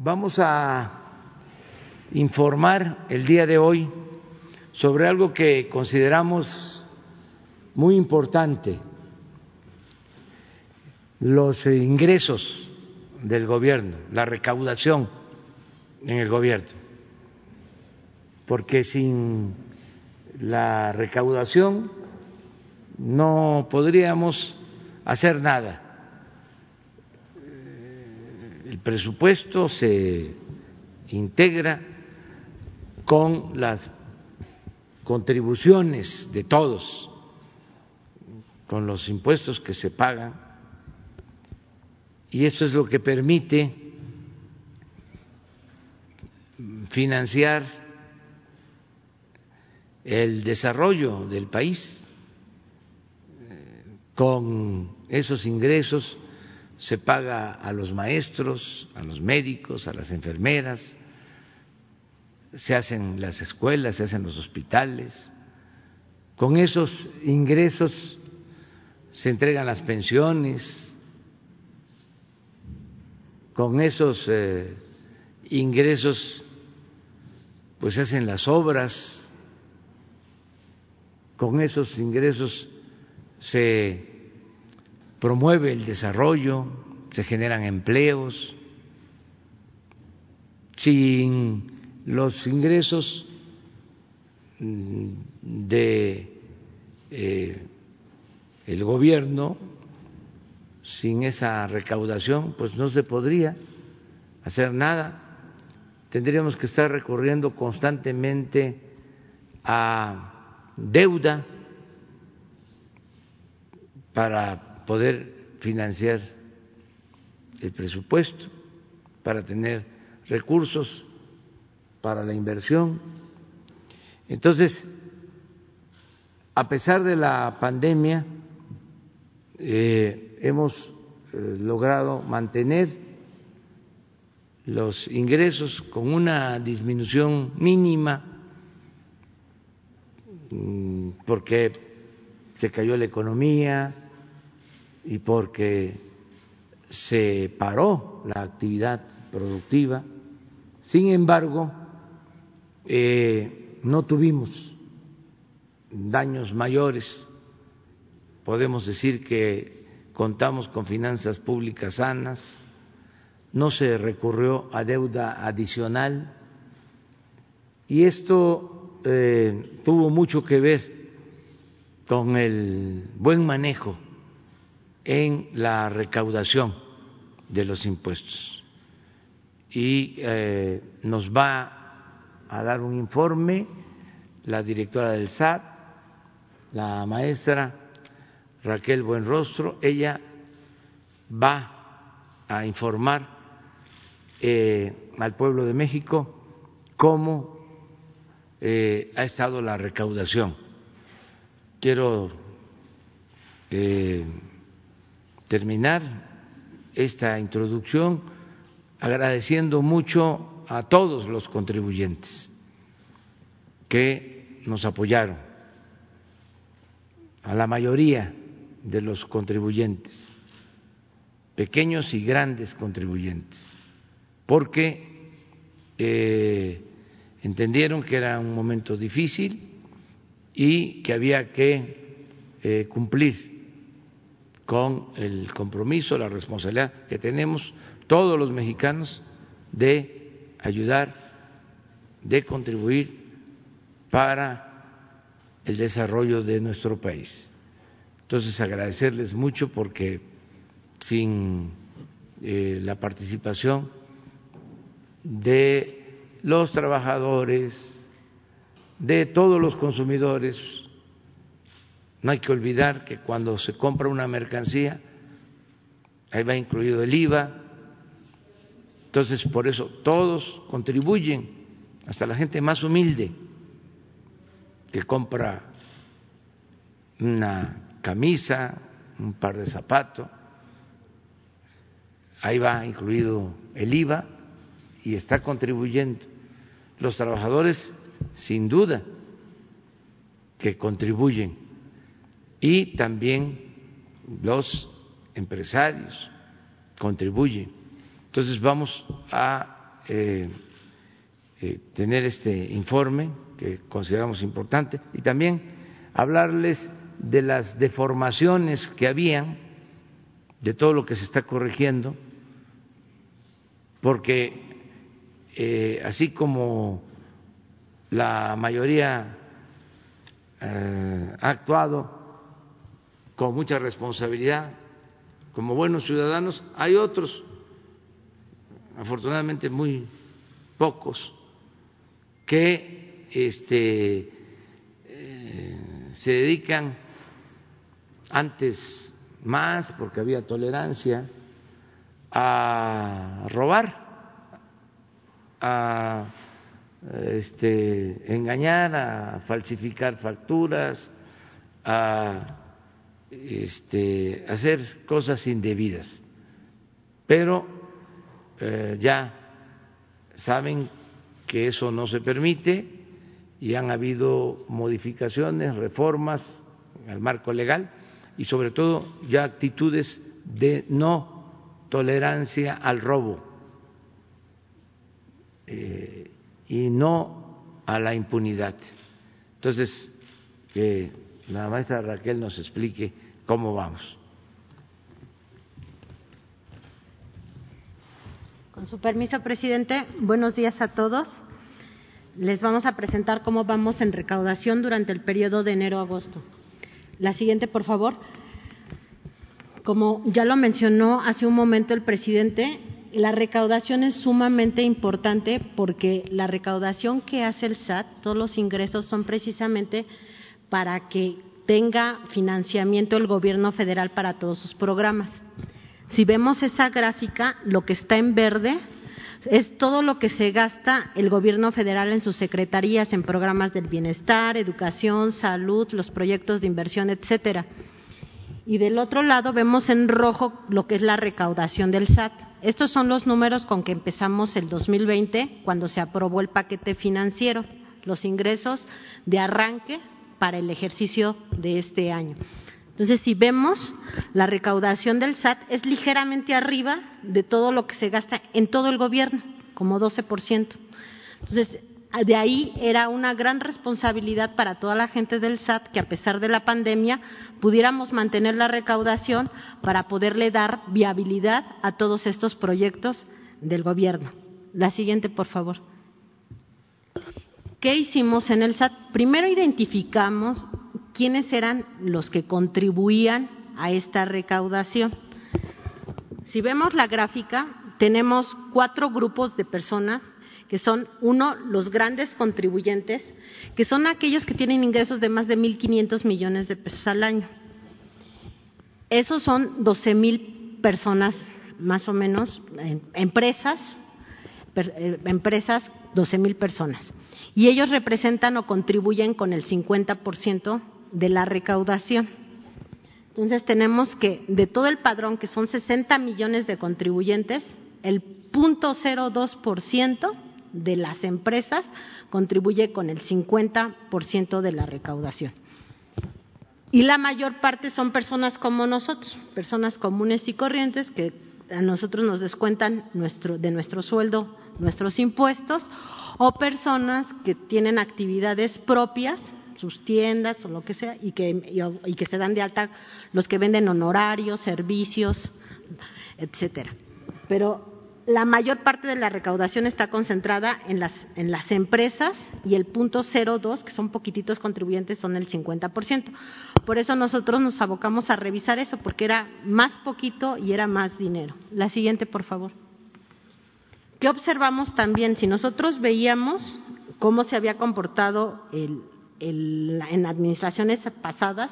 Vamos a informar el día de hoy sobre algo que consideramos muy importante, los ingresos del gobierno, la recaudación en el gobierno, porque sin la recaudación no podríamos hacer nada. El presupuesto se integra con las contribuciones de todos, con los impuestos que se pagan, y eso es lo que permite financiar el desarrollo del país. Con esos ingresos se paga a los maestros, a los médicos, a las enfermeras, se hacen las escuelas, se hacen los hospitales. Con esos ingresos se entregan las pensiones, con esos eh, ingresos pues se hacen las obras, con esos ingresos se promueve el desarrollo, se generan empleos. Sin los ingresos mm, de eh, el gobierno, sin esa recaudación, pues no se podría hacer nada. Tendríamos que estar recurriendo constantemente a deuda para poder financiar el presupuesto, para tener recursos para la inversión. Entonces, a pesar de la pandemia, eh, hemos eh, logrado mantener los ingresos con una disminución mínima mm, porque se cayó la economía y porque se paró la actividad productiva. Sin embargo, eh, no tuvimos daños mayores. Podemos decir que contamos con finanzas públicas sanas, no se recurrió a deuda adicional y esto eh, tuvo mucho que ver con el buen manejo en la recaudación de los impuestos. Y eh, nos va a dar un informe la directora del SAT, la maestra Raquel Buenrostro, ella va a informar eh, al pueblo de México cómo eh, ha estado la recaudación. Quiero terminar esta introducción agradeciendo mucho a todos los contribuyentes que nos apoyaron, a la mayoría de los contribuyentes, pequeños y grandes contribuyentes porque eh, entendieron que era un momento difícil y que había que eh, cumplir con el compromiso, la responsabilidad que tenemos todos los mexicanos de ayudar, de contribuir para el desarrollo de nuestro país. Entonces, agradecerles mucho porque sin eh, la participación de los trabajadores, de todos los consumidores. No hay que olvidar que cuando se compra una mercancía, ahí va incluido el IVA, Entonces, por eso todos contribuyen, hasta la gente más humilde que compra una camisa, un par de zapatos, ahí va incluido el IVA y está contribuyendo. Los trabajadores, sin duda, que contribuyen y también los empresarios contribuyen. Entonces vamos a eh, eh, tener este informe que consideramos importante y también hablarles de las deformaciones que habían, de todo lo que se está corrigiendo, porque eh, así como la mayoría ha actuado con mucha responsabilidad, como buenos ciudadanos, hay otros, afortunadamente muy pocos, que este, eh, se dedican antes más, porque había tolerancia, a robar, a este, engañar, a falsificar facturas, a este, hacer cosas indebidas. Pero eh, ya saben que eso no se permite y han habido modificaciones, reformas al marco legal y sobre todo ya actitudes de no tolerancia al robo eh, y no a la impunidad. Entonces, que la maestra Raquel nos explique cómo vamos. Con su permiso, presidente, buenos días a todos. Les vamos a presentar cómo vamos en recaudación durante el periodo de enero a agosto. La siguiente, por favor. Como ya lo mencionó hace un momento el presidente, la recaudación es sumamente importante porque la recaudación que hace el SAT, todos los ingresos son precisamente para que tenga financiamiento el gobierno federal para todos sus programas. Si vemos esa gráfica, lo que está en verde es todo lo que se gasta el gobierno federal en sus secretarías, en programas del bienestar, educación, salud, los proyectos de inversión, etcétera. Y del otro lado vemos en rojo lo que es la recaudación del SAT. Estos son los números con que empezamos el 2020, cuando se aprobó el paquete financiero, los ingresos de arranque para el ejercicio de este año. Entonces, si vemos, la recaudación del SAT es ligeramente arriba de todo lo que se gasta en todo el gobierno, como 12%. Entonces, de ahí era una gran responsabilidad para toda la gente del SAT que a pesar de la pandemia pudiéramos mantener la recaudación para poderle dar viabilidad a todos estos proyectos del gobierno. La siguiente, por favor. ¿Qué hicimos en el SAT? Primero identificamos quiénes eran los que contribuían a esta recaudación. Si vemos la gráfica, tenemos cuatro grupos de personas que son, uno, los grandes contribuyentes, que son aquellos que tienen ingresos de más de 1.500 millones de pesos al año. Esos son 12 mil personas, más o menos, empresas, eh, empresas, 12 mil personas. Y ellos representan o contribuyen con el 50% de la recaudación. Entonces tenemos que de todo el padrón, que son 60 millones de contribuyentes, el 0.02% de las empresas contribuye con el 50% de la recaudación. Y la mayor parte son personas como nosotros, personas comunes y corrientes que a nosotros nos descuentan de nuestro sueldo nuestros impuestos o personas que tienen actividades propias sus tiendas o lo que sea y que, y, que se dan de alta los que venden honorarios, servicios, etcétera. Pero la mayor parte de la recaudación está concentrada en las, en las empresas y el punto 02, que son poquititos contribuyentes, son el 50%. Por eso nosotros nos abocamos a revisar eso, porque era más poquito y era más dinero. La siguiente, por favor. ¿Qué observamos también? Si nosotros veíamos cómo se había comportado en administraciones pasadas,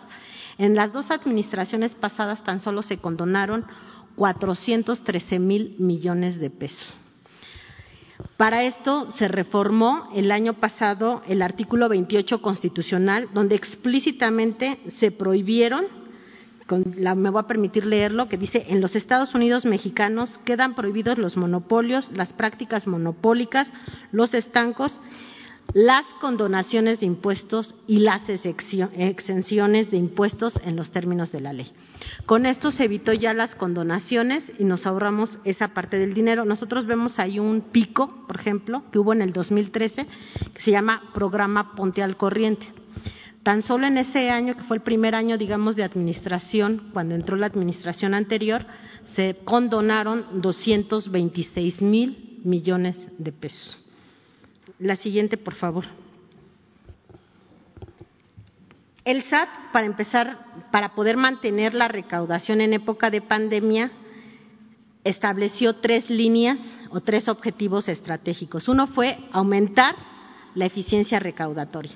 en las dos administraciones pasadas tan solo se condonaron 413 mil millones de pesos. Para esto se reformó el año pasado el artículo 28 constitucional, donde explícitamente se prohibieron, me voy a permitir leerlo, que dice, en los Estados Unidos mexicanos quedan prohibidos los monopolios, las prácticas monopólicas, los estancos las condonaciones de impuestos y las exenciones de impuestos en los términos de la ley. Con esto se evitó ya las condonaciones y nos ahorramos esa parte del dinero. Nosotros vemos ahí un pico, por ejemplo, que hubo en el 2013, que se llama Programa Ponte al Corriente. Tan solo en ese año, que fue el primer año, digamos, de administración, cuando entró la administración anterior, se condonaron 226 mil millones de pesos. La siguiente, por favor. El SAT, para empezar, para poder mantener la recaudación en época de pandemia, estableció tres líneas o tres objetivos estratégicos. Uno fue aumentar la eficiencia recaudatoria.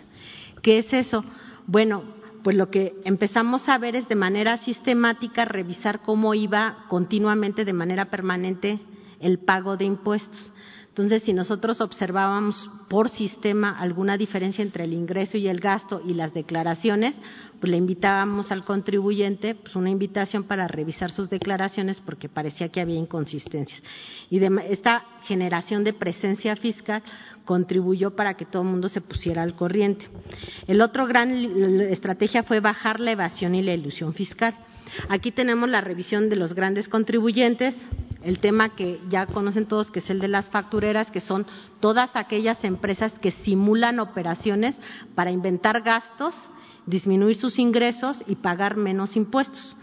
¿Qué es eso? Bueno, pues lo que empezamos a ver es de manera sistemática revisar cómo iba continuamente, de manera permanente, el pago de impuestos. Entonces, si nosotros observábamos por sistema alguna diferencia entre el ingreso y el gasto y las declaraciones, pues le invitábamos al contribuyente, pues una invitación para revisar sus declaraciones porque parecía que había inconsistencias. Y esta generación de presencia fiscal contribuyó para que todo el mundo se pusiera al corriente. El otro gran estrategia fue bajar la evasión y la ilusión fiscal. Aquí tenemos la revisión de los grandes contribuyentes, el tema que ya conocen todos, que es el de las factureras, que son todas aquellas empresas que simulan operaciones para inventar gastos, disminuir sus ingresos y pagar menos impuestos.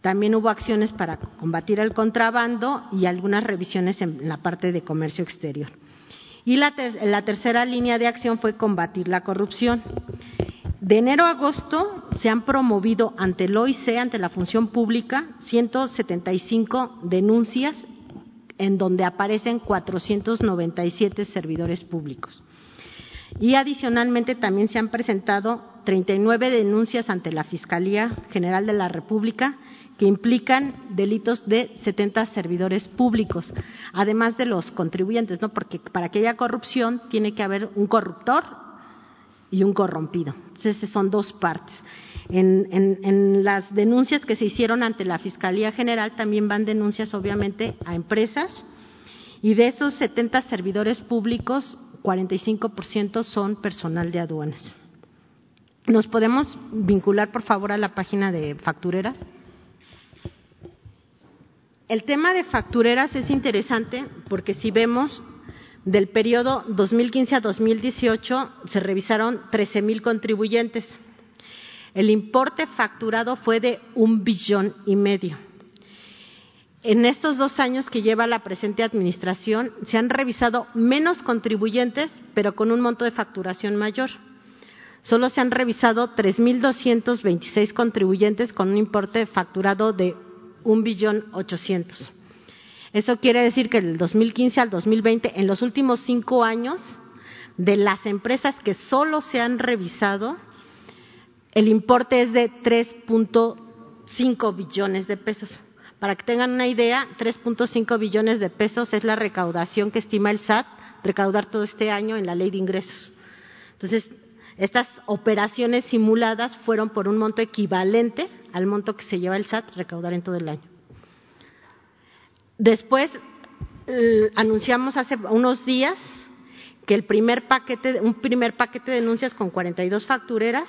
También hubo acciones para combatir el contrabando y algunas revisiones en la parte de comercio exterior. Y la, la tercera línea de acción fue combatir la corrupción. De enero a agosto se han promovido ante el OIC, ante la función pública, 175 denuncias en donde aparecen 497 servidores públicos. Y adicionalmente también se han presentado 39 denuncias ante la Fiscalía General de la República que implican delitos de 70 servidores públicos, además de los contribuyentes, ¿no? Porque para que haya corrupción tiene que haber un corruptor y un corrompido. Entonces, son dos partes. En, las denuncias que se hicieron ante la Fiscalía General también van denuncias, obviamente, a empresas y de esos 70 servidores públicos, 45% son personal de aduanas. ¿Nos podemos vincular, por favor, a la página de factureras? El tema de factureras es interesante porque si vemos del periodo 2015 a 2018 se revisaron 13.000 contribuyentes. El importe facturado fue de un billón y medio. En estos dos años que lleva la presente administración se han revisado menos contribuyentes, pero con un monto de facturación mayor. Solo se han revisado 3.226 contribuyentes con un importe facturado de un billón ochocientos. Eso quiere decir que del 2015 al 2020, en los últimos cinco años, de las empresas que solo se han revisado, el importe es de 3.5 billones de pesos. Para que tengan una idea, 3.5 billones de pesos es la recaudación que estima el SAT recaudar todo este año en la ley de ingresos. Entonces, estas operaciones simuladas fueron por un monto equivalente al monto que se lleva el SAT recaudar en todo el año. Después eh, anunciamos hace unos días que el primer paquete, un primer paquete de denuncias con 42 factureras,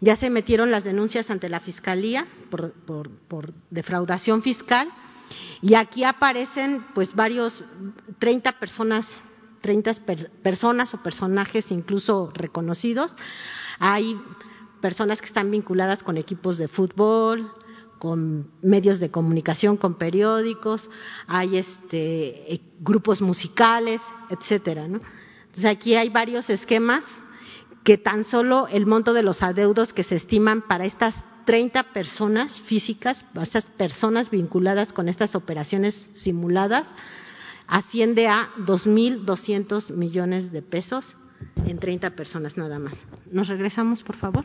ya se metieron las denuncias ante la Fiscalía por, por defraudación fiscal y aquí aparecen pues varios, 30 personas, 30 personas o personajes incluso reconocidos. Hay personas que están vinculadas con equipos de fútbol, con medios de comunicación, con periódicos, hay este, eh, grupos musicales, etcétera. ¿no? Entonces aquí hay varios esquemas que tan solo el monto de los adeudos que se estiman para estas 30 personas físicas, estas personas vinculadas con estas operaciones simuladas, asciende a 2.200 millones de pesos en 30 personas nada más. ¿Nos regresamos, por favor?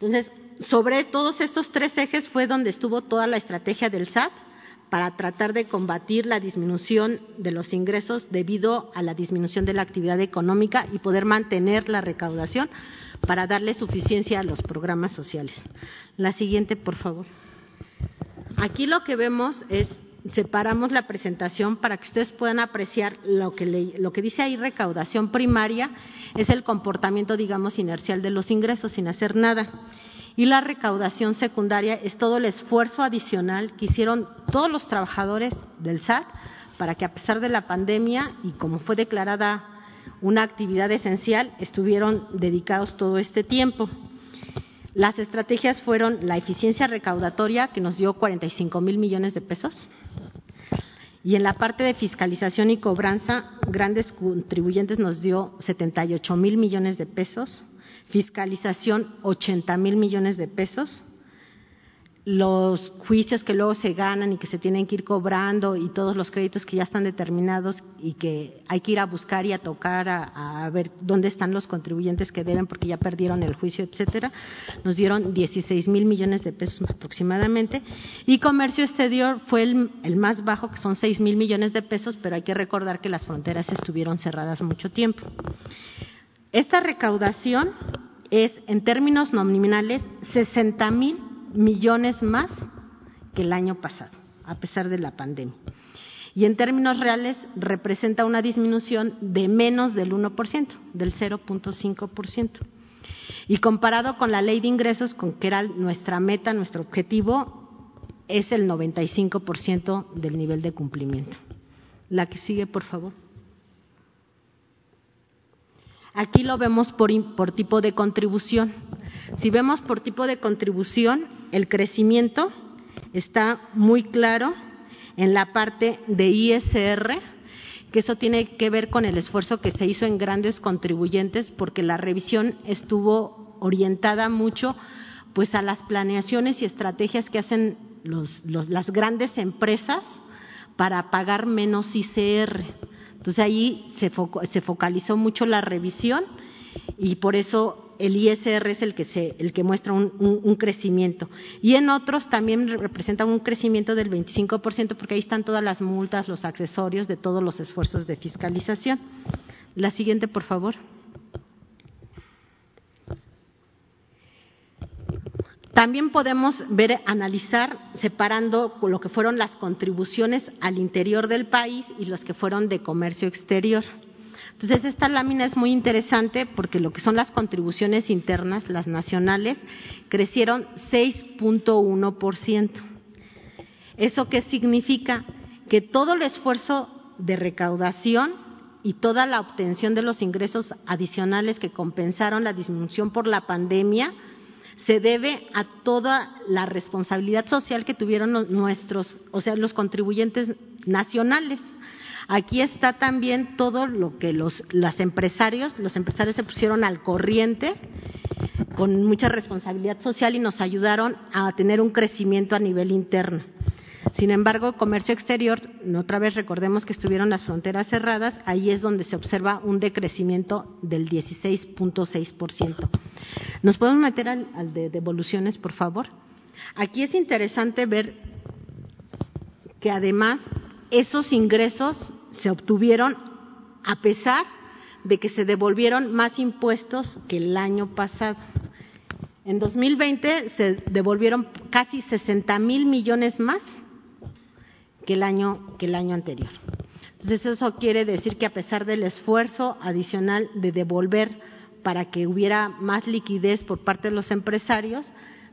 Entonces, sobre todos estos tres ejes fue donde estuvo toda la estrategia del SAT para tratar de combatir la disminución de los ingresos debido a la disminución de la actividad económica y poder mantener la recaudación para darle suficiencia a los programas sociales. La siguiente, por favor. Aquí lo que vemos es separamos la presentación para que ustedes puedan apreciar lo que, lo que dice ahí recaudación primaria es el comportamiento, digamos, inercial de los ingresos sin hacer nada. Y la recaudación secundaria es todo el esfuerzo adicional que hicieron todos los trabajadores del SAT para que a pesar de la pandemia y como fue declarada una actividad esencial, estuvieron dedicados todo este tiempo. Las estrategias fueron la eficiencia recaudatoria, que nos dio 45 mil millones de pesos, y en la parte de fiscalización y cobranza, grandes contribuyentes nos dio 78 mil millones de pesos, fiscalización 80 mil millones de pesos, los juicios que luego se ganan y que se tienen que ir cobrando y todos los créditos que ya están determinados y que hay que ir a buscar y a tocar a, ver dónde están los contribuyentes que deben porque ya perdieron el juicio, etcétera, nos dieron 16 mil millones de pesos aproximadamente y comercio exterior fue el, el más bajo que son 6 mil millones de pesos, pero hay que recordar que las fronteras estuvieron cerradas mucho tiempo. Esta recaudación es en términos nominales 60 mil millones más que el año pasado, a pesar de la pandemia. Y en términos reales representa una disminución de menos del 1%, del 0.5%. Y comparado con la ley de ingresos, con que era nuestra meta, nuestro objetivo, es el 95% del nivel de cumplimiento. La que sigue, por favor. Aquí lo vemos por, tipo de contribución. Si vemos por tipo de contribución, el crecimiento está muy claro en la parte de ISR, que eso tiene que ver con el esfuerzo que se hizo en grandes contribuyentes, porque la revisión estuvo orientada mucho pues a las planeaciones y estrategias que hacen las grandes empresas para pagar menos ICR. Entonces ahí se, se focalizó mucho la revisión y por eso el ISR es el que, se, el que muestra un, un, crecimiento. Y en otros también representa un crecimiento del 25% porque ahí están todas las multas, los accesorios de todos los esfuerzos de fiscalización. La siguiente, por favor. También podemos ver, analizar, separando lo que fueron las contribuciones al interior del país y las que fueron de comercio exterior. Entonces, esta lámina es muy interesante porque lo que son las contribuciones internas, las nacionales, crecieron 6.1%. ¿Eso qué significa? Que todo el esfuerzo de recaudación y toda la obtención de los ingresos adicionales que compensaron la disminución por la pandemia se debe a toda la responsabilidad social que tuvieron nuestros, o sea, los contribuyentes nacionales. Aquí está también todo lo que los, empresarios, los empresarios se pusieron al corriente con mucha responsabilidad social y nos ayudaron a tener un crecimiento a nivel interno. Sin embargo, comercio exterior, otra vez recordemos que estuvieron las fronteras cerradas, ahí es donde se observa un decrecimiento del 16.6%. ¿Nos podemos meter al, al de devoluciones, por favor? Aquí es interesante ver que además esos ingresos se obtuvieron a pesar de que se devolvieron más impuestos que el año pasado. En 2020 se devolvieron casi 60 mil millones más que el año que el año anterior. Entonces eso quiere decir que a pesar del esfuerzo adicional de devolver para que hubiera más liquidez por parte de los empresarios,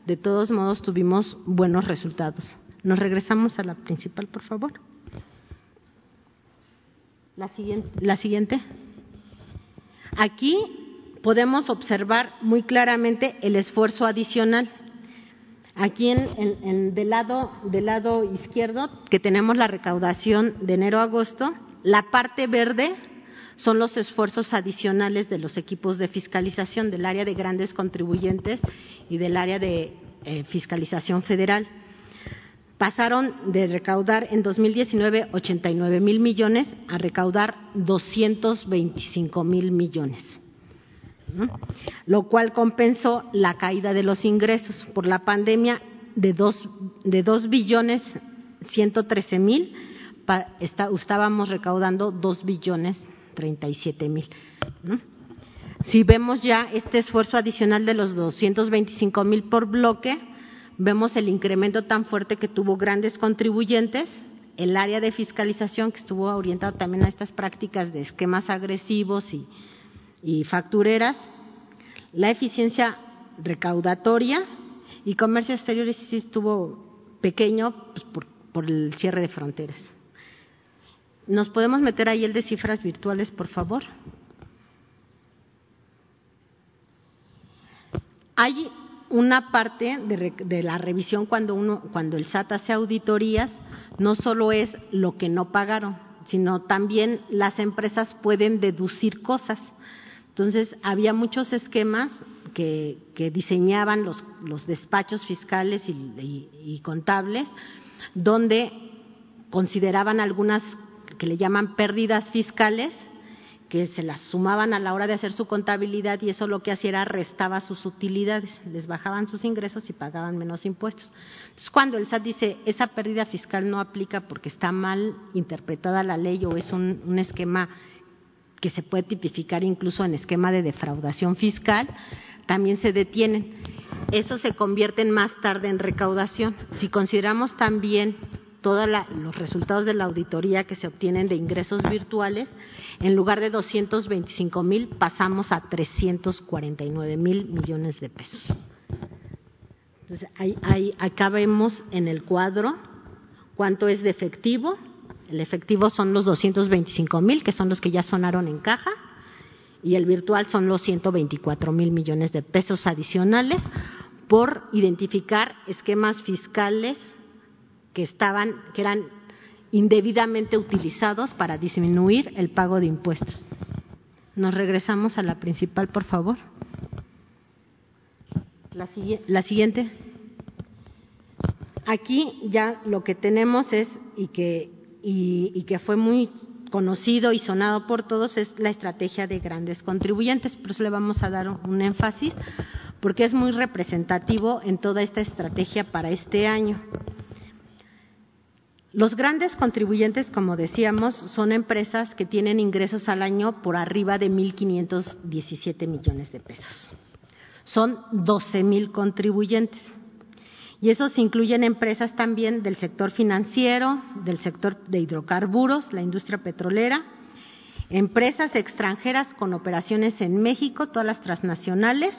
de todos modos tuvimos buenos resultados. Nos regresamos a la principal, por favor. La siguiente. Aquí podemos observar muy claramente el esfuerzo adicional. Aquí en, del, lado, del lado izquierdo, que tenemos la recaudación de enero a agosto, la parte verde son los esfuerzos adicionales de los equipos de fiscalización del área de grandes contribuyentes y del área de eh, fiscalización federal. Pasaron de recaudar en 2019 89 mil millones a recaudar 225 mil millones, lo cual compensó la caída de los ingresos por la pandemia de dos, de dos billones 113 mil, estábamos recaudando 2 billones 37 mil. Si vemos ya este esfuerzo adicional de los 225 mil por bloque, vemos el incremento tan fuerte que tuvo grandes contribuyentes, el área de fiscalización que estuvo orientado también a estas prácticas de esquemas agresivos y, factureras, la eficiencia recaudatoria y comercio exterior sí estuvo pequeño pues, por, el cierre de fronteras. ¿Nos podemos meter ahí el de cifras virtuales, por favor? Hay una parte de, la revisión cuando uno, cuando el SAT hace auditorías, no solo es lo que no pagaron, sino también las empresas pueden deducir cosas. Entonces, había muchos esquemas que, diseñaban los, despachos fiscales y contables, donde consideraban algunas que le llaman pérdidas fiscales que se las sumaban a la hora de hacer su contabilidad y eso lo que hacía era restaba sus utilidades, les bajaban sus ingresos y pagaban menos impuestos. Entonces, cuando el SAT dice esa pérdida fiscal no aplica porque está mal interpretada la ley o es un esquema que se puede tipificar incluso en esquema de defraudación fiscal, también se detienen. Eso se convierte más tarde en recaudación. Si consideramos también todos los resultados de la auditoría que se obtienen de ingresos virtuales, en lugar de 225 mil pasamos a 349 mil millones de pesos. Entonces, ahí, acá vemos en el cuadro cuánto es de efectivo. El efectivo son los 225 mil, que son los que ya sonaron en caja, y el virtual son los 124 mil millones de pesos adicionales por identificar esquemas fiscales que estaban, que eran indebidamente utilizados para disminuir el pago de impuestos. Nos regresamos a la principal, por favor. La, la siguiente. Aquí ya lo que tenemos es, y que, y que fue muy conocido y sonado por todos, es la estrategia de grandes contribuyentes. Por eso le vamos a dar un énfasis, porque es muy representativo en toda esta estrategia para este año. Los grandes contribuyentes, como decíamos, son empresas que tienen ingresos al año por arriba de 1.517 millones de pesos. Son 12.000 contribuyentes. Y esos incluyen empresas también del sector financiero, del sector de hidrocarburos, la industria petrolera, empresas extranjeras con operaciones en México, todas las transnacionales,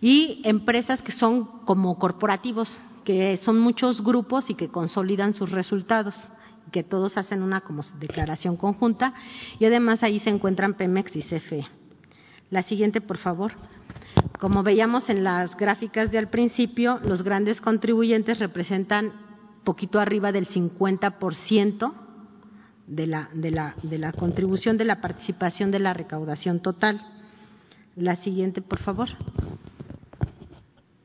y empresas que son como corporativos, que son muchos grupos y que consolidan sus resultados, que todos hacen una como declaración conjunta y además ahí se encuentran Pemex y CFE. La siguiente, por favor. Como veíamos en las gráficas de al principio, los grandes contribuyentes representan poquito arriba del 50% de la, de, la, contribución de la participación de la recaudación total. La siguiente, por favor.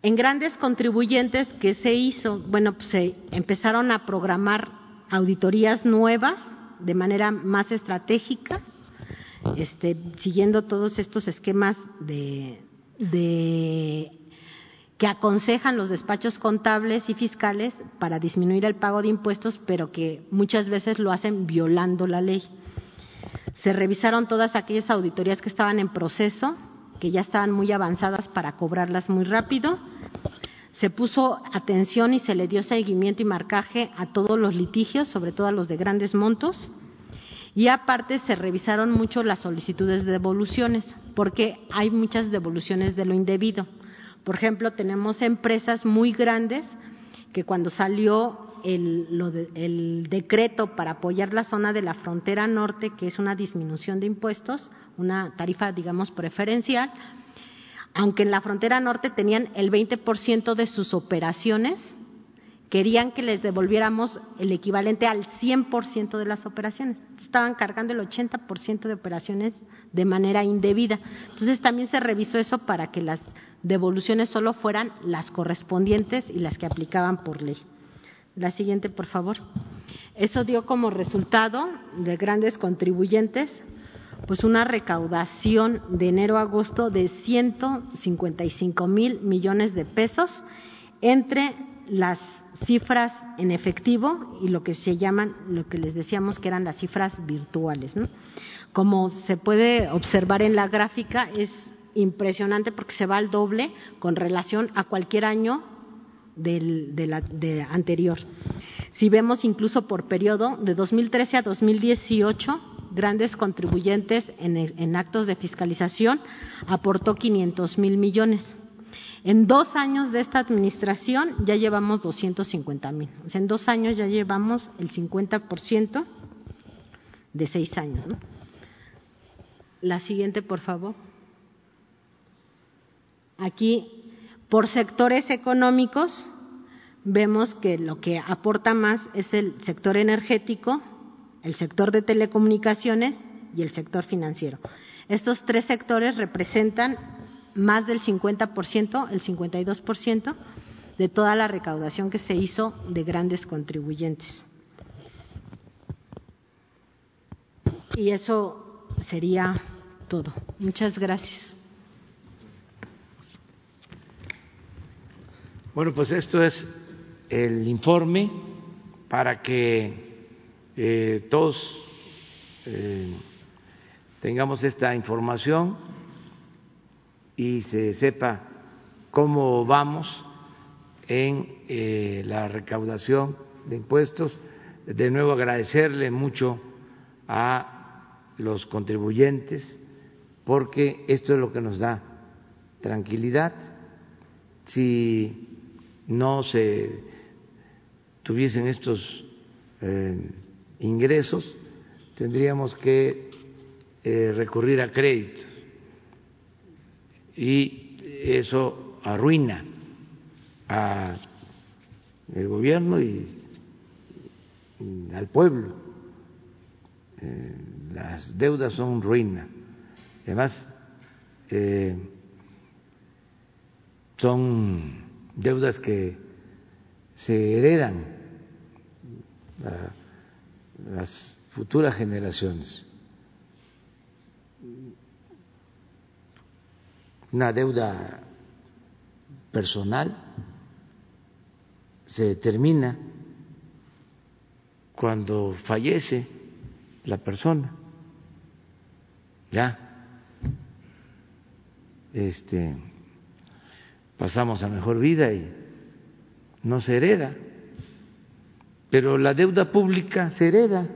En grandes contribuyentes que se hizo, bueno, pues se empezaron a programar auditorías nuevas de manera más estratégica, este, siguiendo todos estos esquemas de, de que aconsejan los despachos contables y fiscales para disminuir el pago de impuestos, pero que muchas veces lo hacen violando la ley. Se revisaron todas aquellas auditorías que estaban en proceso que ya estaban muy avanzadas para cobrarlas muy rápido. Se puso atención y se le dio seguimiento y marcaje a todos los litigios, sobre todo a los de grandes montos. Y aparte se revisaron mucho las solicitudes de devoluciones, porque hay muchas devoluciones de lo indebido. Por ejemplo, tenemos empresas muy grandes que cuando salió el, decreto para apoyar la zona de la frontera norte, que es una disminución de impuestos, una tarifa, digamos, preferencial, aunque en la frontera norte tenían el 20% de sus operaciones, querían que les devolviéramos el equivalente al 100% de las operaciones. Estaban cargando el 80% de operaciones de manera indebida. Entonces también se revisó eso para que las devoluciones solo fueran las correspondientes y las que aplicaban por ley. La siguiente, por favor. Eso dio como resultado de grandes contribuyentes, pues una recaudación de enero a agosto de 155 mil millones de pesos entre las cifras en efectivo y lo que se llaman, lo que les decíamos que eran las cifras virtuales. Como se puede observar en la gráfica, es impresionante porque se va al doble con relación a cualquier año del, de anterior. Si vemos incluso por periodo de 2013 a 2018, grandes contribuyentes en, en actos de fiscalización aportó 500 mil millones en dos años de esta administración ya llevamos 250 mil. O sea, en dos años ya llevamos el 50% de seis años. La siguiente, por favor. Aquí, por sectores económicos, vemos que lo que aporta más es el sector energético, el sector de telecomunicaciones y el sector financiero. Estos tres sectores representan más del 50%, el 52% de toda la recaudación que se hizo de grandes contribuyentes. Y eso sería todo. Muchas gracias. Bueno, pues esto es el informe para que eh, todos eh, tengamos esta información y se sepa cómo vamos en eh, la recaudación de impuestos. De nuevo agradecerle mucho a los contribuyentes porque esto es lo que nos da tranquilidad. Si no se tuviesen estos eh, ingresos, tendríamos que eh, recurrir a crédito y eso arruina al gobierno y al pueblo. Eh, las deudas son ruina. Además, eh, son deudas que se heredan a las futuras generaciones. Una deuda personal se determina cuando fallece la persona. Ya, este, pasamos a mejor vida y no se hereda, pero la deuda pública se hereda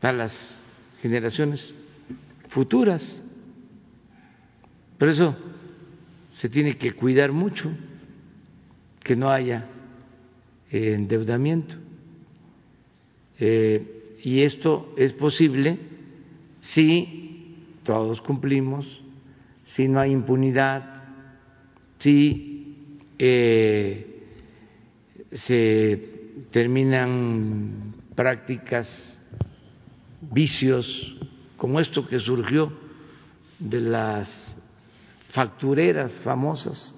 a las generaciones futuras. Por eso se tiene que cuidar mucho que no haya eh, endeudamiento. Eh, y esto es posible si todos cumplimos, si no hay impunidad, si eh, se terminan prácticas, vicios como esto que surgió de las factureras famosas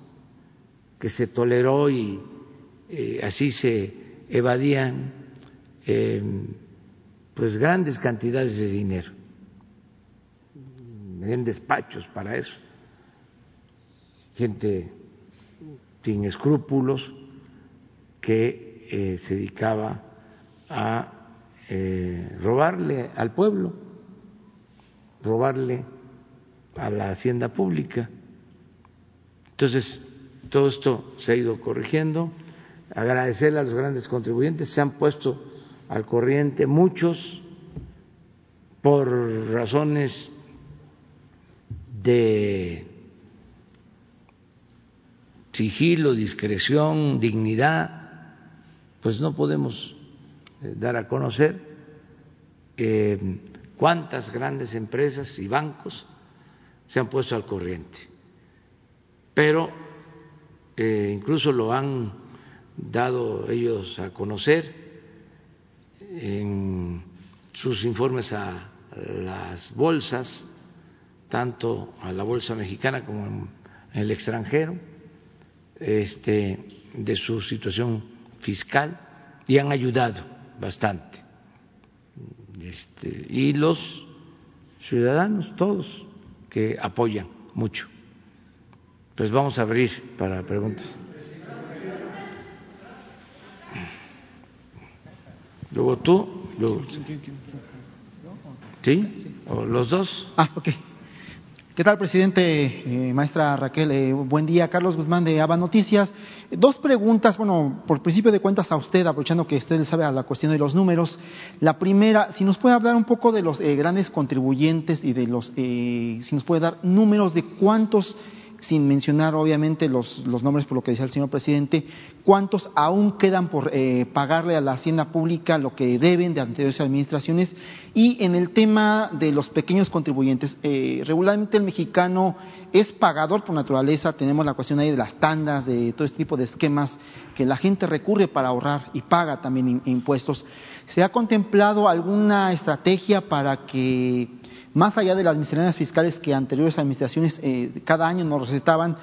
que se toleró y eh, así se evadían eh, pues grandes cantidades de dinero. En despachos para eso. Gente sin escrúpulos que eh, se dedicaba a robarle al pueblo robarle a la hacienda pública entonces, todo esto se ha ido corrigiendo. Agradecerle a los grandes contribuyentes, se han puesto al corriente muchos por razones de sigilo, discreción, dignidad, pues no podemos eh, dar a conocer cuántas grandes empresas y bancos se han puesto al corriente pero eh, incluso lo han dado ellos a conocer en sus informes a las bolsas, tanto a la bolsa mexicana como en el extranjero, este, de su situación fiscal y han ayudado bastante. Este, y los ciudadanos, todos, que apoyan mucho. Pues vamos a abrir para preguntas. Luego tú, luego. ¿Sí? ¿O los dos? Ah, ok. ¿Qué tal, presidente? Eh, maestra Raquel, eh, buen día. Carlos Guzmán de ABA Noticias. Dos preguntas, bueno, por principio de cuentas a usted, aprovechando que usted sabe a la cuestión de los números. La primera, si nos puede hablar un poco de los eh, grandes contribuyentes y de los, eh, si nos puede dar números de cuántos sin mencionar obviamente los, nombres por lo que decía el señor presidente, cuántos aún quedan por eh, pagarle a la hacienda pública lo que deben de anteriores administraciones y en el tema de los pequeños contribuyentes, eh, regularmente el mexicano es pagador por naturaleza, tenemos la cuestión ahí de las tandas, de todo este tipo de esquemas que la gente recurre para ahorrar y paga también impuestos. ¿Se ha contemplado alguna estrategia para que más allá de las misceláneas fiscales que anteriores administraciones eh, cada año nos recetaban,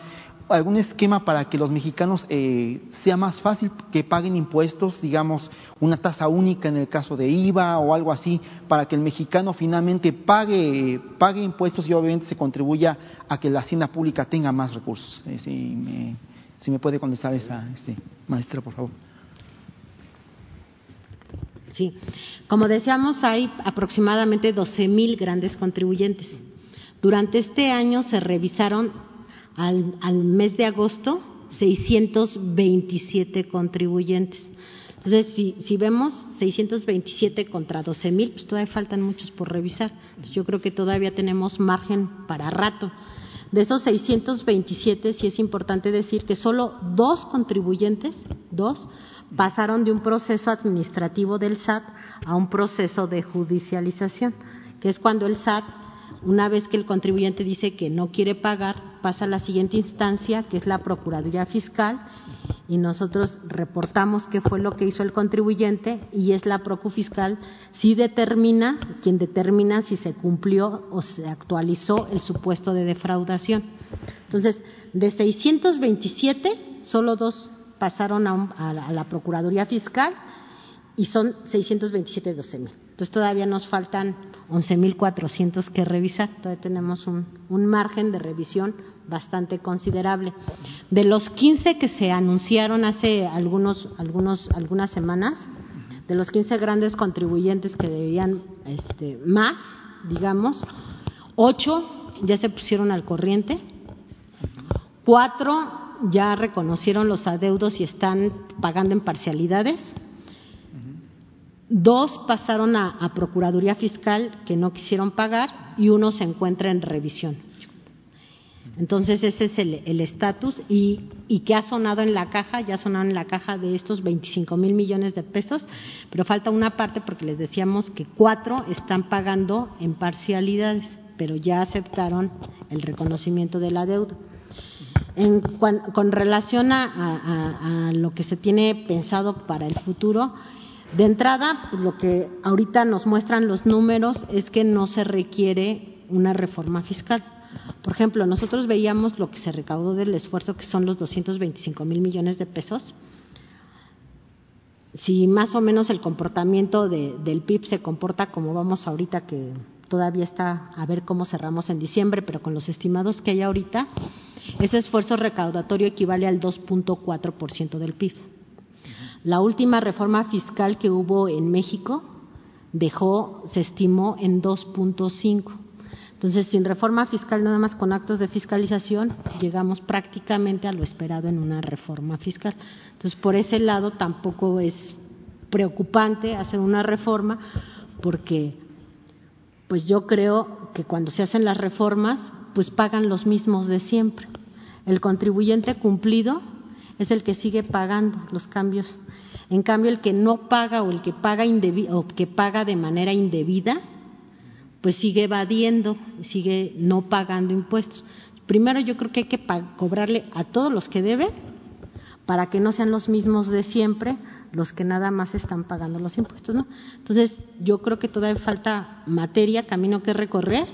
algún esquema para que los mexicanos eh, sea más fácil que paguen impuestos, digamos, una tasa única en el caso de IVA o algo así, para que el mexicano finalmente pague, pague impuestos y obviamente se contribuya a que la hacienda pública tenga más recursos. Eh, si, me, si, me, puede contestar esa este, maestra, por favor. Sí, como decíamos, hay aproximadamente 12 mil grandes contribuyentes. Durante este año se revisaron al, al mes de agosto 627 contribuyentes. Entonces, si, si, vemos 627 contra 12 mil, pues todavía faltan muchos por revisar. yo creo que todavía tenemos margen para rato. De esos 627, sí es importante decir que solo dos contribuyentes, dos, pasaron de un proceso administrativo del SAT a un proceso de judicialización, que es cuando el SAT, una vez que el contribuyente dice que no quiere pagar, pasa a la siguiente instancia, que es la Procuraduría Fiscal, y nosotros reportamos qué fue lo que hizo el contribuyente y es la Procu Fiscal si determina, quien determina si se cumplió o se actualizó el supuesto de defraudación. Entonces, de 627, solo dos pasaron a, la, Procuraduría Fiscal y son 627 de 12 mil. Entonces todavía nos faltan 11.400 que revisar. Todavía tenemos un, margen de revisión bastante considerable. De los 15 que se anunciaron hace algunos, algunos, algunas semanas, de los 15 grandes contribuyentes que debían este, más, digamos, 8 ya se pusieron al corriente, 4 ya reconocieron los adeudos y están pagando en parcialidades. Dos pasaron a, Procuraduría Fiscal que no quisieron pagar y uno se encuentra en revisión. Entonces ese es el estatus y, y que ha sonado en la caja, ya sonaron en la caja de estos 25 mil millones de pesos, pero falta una parte porque les decíamos que cuatro están pagando en parcialidades, pero ya aceptaron el reconocimiento del adeudo con relación a, lo que se tiene pensado para el futuro, de entrada, lo que ahorita nos muestran los números es que no se requiere una reforma fiscal. Por ejemplo, nosotros veíamos lo que se recaudó del esfuerzo, que son los 225 mil millones de pesos. Si más o menos el comportamiento del PIB se comporta como vamos ahorita, que todavía está a ver cómo cerramos en diciembre, pero con los estimados que hay ahorita, ese esfuerzo recaudatorio equivale al 2.4% del PIB. La última reforma fiscal que hubo en México dejó, se estimó en 2.5. Entonces, sin reforma fiscal, nada más con actos de fiscalización, llegamos prácticamente a lo esperado en una reforma fiscal. Entonces, por ese lado tampoco es preocupante hacer una reforma porque pues yo creo que cuando se hacen las reformas, pues pagan los mismos de siempre. El contribuyente cumplido es el que sigue pagando los cambios. En cambio, el que no paga o el que paga, o que paga de manera indebida, pues sigue evadiendo, sigue no pagando impuestos. Primero yo creo que hay que cobrarle a todos los que deben para que no sean los mismos de siempre los que nada más están pagando los impuestos, ¿no? Entonces, yo creo que todavía falta materia, camino que recorrer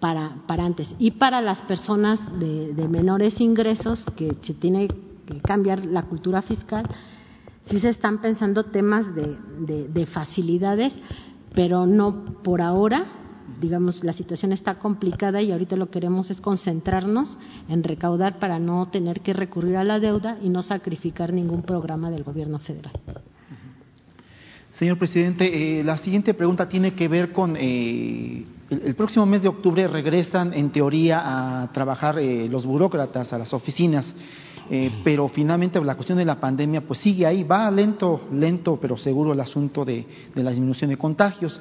para, para antes. Y para las personas de, menores ingresos, que se tiene que cambiar la cultura fiscal, sí se están pensando temas de, de facilidades, pero no por ahora digamos, la situación está complicada y ahorita lo que queremos es concentrarnos en recaudar para no tener que recurrir a la deuda y no sacrificar ningún programa del gobierno federal. Señor presidente, eh, la siguiente pregunta tiene que ver con eh, el, próximo mes de octubre regresan en teoría a trabajar eh, los burócratas a las oficinas, pero finalmente la cuestión de la pandemia pues sigue ahí, va lento, lento pero seguro el asunto de la disminución de contagios.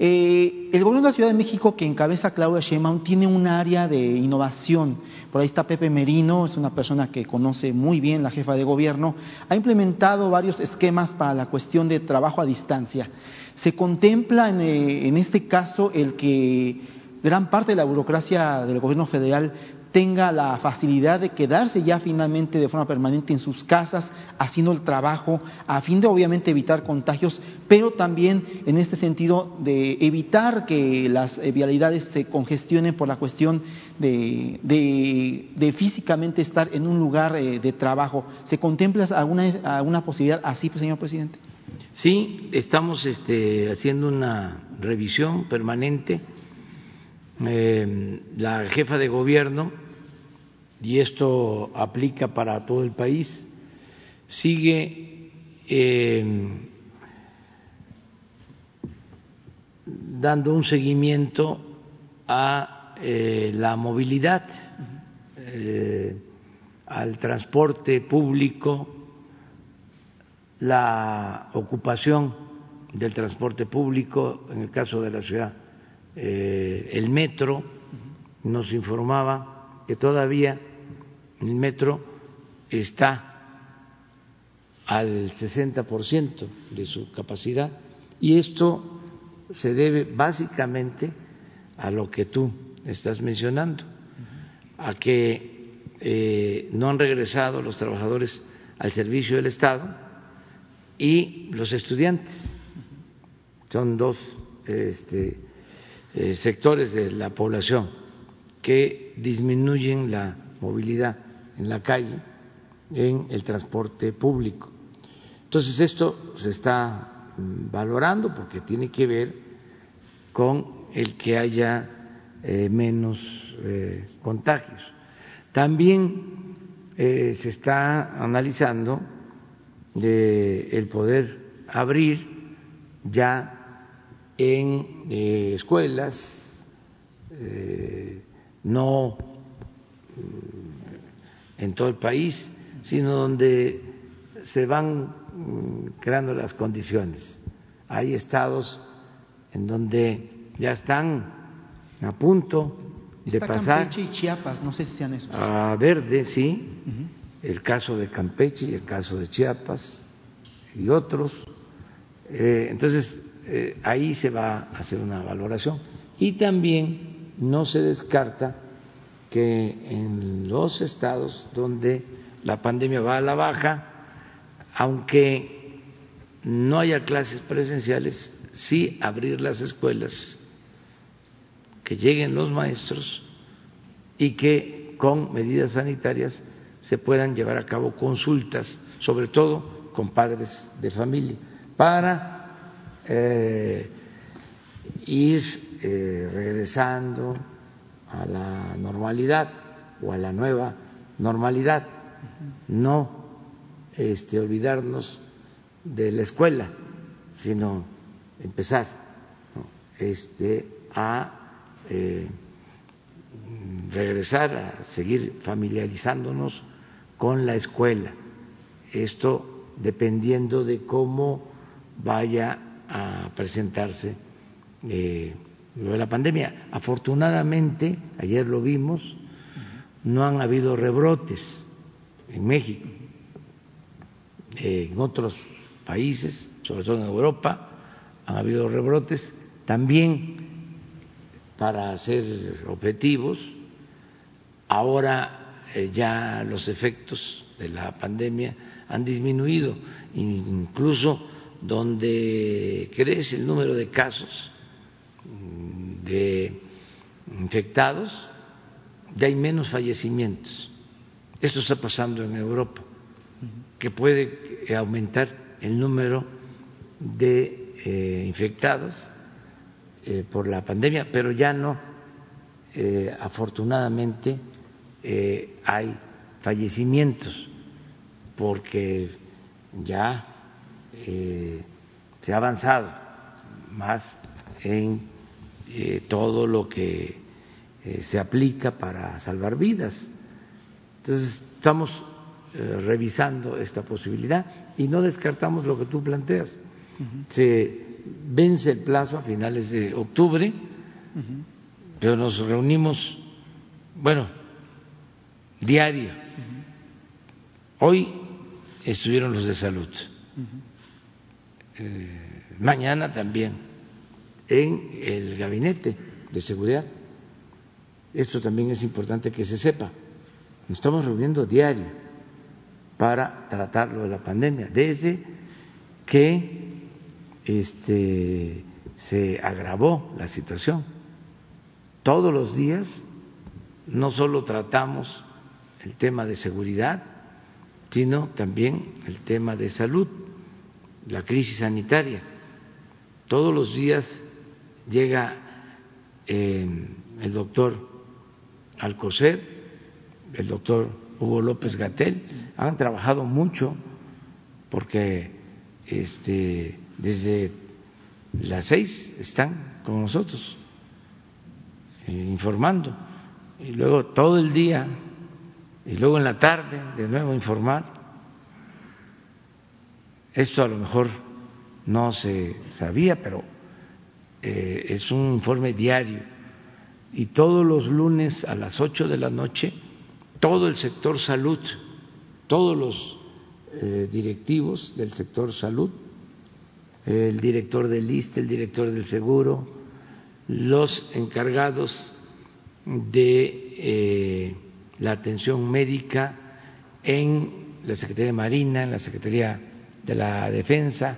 Eh, el gobierno de la Ciudad de México, que encabeza Claudia Sheinbaum, tiene un área de innovación. Por ahí está Pepe Merino, es una persona que conoce muy bien la jefa de gobierno. Ha implementado varios esquemas para la cuestión de trabajo a distancia. Se contempla en, eh, en este caso el que gran parte de la burocracia del gobierno federal tenga la facilidad de quedarse ya finalmente de forma permanente en sus casas haciendo el trabajo a fin de obviamente evitar contagios, pero también en este sentido de evitar que las eh, vialidades se congestionen por la cuestión de, de, físicamente estar en un lugar eh, de trabajo. ¿Se contempla alguna, alguna posibilidad así, señor presidente? Sí, estamos este, haciendo una revisión permanente eh, la jefa de gobierno, y esto aplica para todo el país, sigue eh, dando un seguimiento a eh, la movilidad, al transporte público, la ocupación del transporte público, en el caso de la ciudad eh, el metro nos informaba que todavía el metro está al 60% de su capacidad y esto se debe básicamente a lo que tú estás mencionando, a que eh, no han regresado los trabajadores al servicio del Estado y los estudiantes. Son dos este, eh, sectores de la población que disminuyen la movilidad en la calle, en el transporte público. Entonces esto se está mm, valorando porque tiene que ver con el que haya eh, menos eh, contagios. También se está analizando el poder abrir ya en eh, escuelas, eh, no mm, en todo el país, sino donde se van mm, creando las condiciones. Hay estados en donde ya están a punto de pasar Campeche y Chiapas, no sé si sean esos. a verde, sí, el caso de Campeche y el caso de Chiapas y otros. Eh, entonces, eh, ahí se va a hacer una valoración. Y también no se descarta que en los estados donde la pandemia va a la baja, aunque no haya clases presenciales, sí abrir las escuelas, que lleguen los maestros y que con medidas sanitarias se puedan llevar a cabo consultas, sobre todo con padres de familia, para eh, ir eh, regresando a la normalidad o a la nueva normalidad, no este, olvidarnos de la escuela, sino empezar este, a eh, regresar a seguir familiarizándonos con la escuela. Esto dependiendo de cómo vaya a presentarse eh, de la pandemia. Afortunadamente, ayer lo vimos, no han habido rebrotes en México. en otros países, sobre todo en Europa, han habido rebrotes. También, para ser objetivos, ahora eh, ya los efectos de la pandemia han disminuido, incluso donde crece el número de casos de infectados, ya hay menos fallecimientos. Esto está pasando en Europa, que puede aumentar el número de eh, infectados eh, por la pandemia, pero ya no, afortunadamente, hay fallecimientos, porque ya eh, se ha avanzado más en eh, todo lo que eh, se aplica para salvar vidas. Entonces, estamos eh, revisando esta posibilidad y no descartamos lo que tú planteas. Se vence el plazo a finales de octubre, pero nos reunimos, bueno, diario. Hoy estuvieron los de salud, mañana también en el gabinete de seguridad. Esto también es importante que se sepa. Nos estamos reuniendo diario para tratar lo de la pandemia, desde que este, se agravó la situación. Todos los días no solo tratamos el tema de seguridad, sino también el tema de salud, la crisis sanitaria. Todos los días llega eh, el doctor Alcocer, el doctor Hugo López Gatel, han trabajado mucho porque este, desde las seis están con nosotros eh, informando y luego todo el día y luego en la tarde de nuevo informar. Esto a lo mejor no se sabía, pero eh, es un informe diario y todos los lunes a las ocho de la noche todo el sector salud, todos los eh, directivos del sector salud, el director del ISTE, el director del seguro, los encargados de eh, la atención médica en la Secretaría de Marina, en la Secretaría de la Defensa,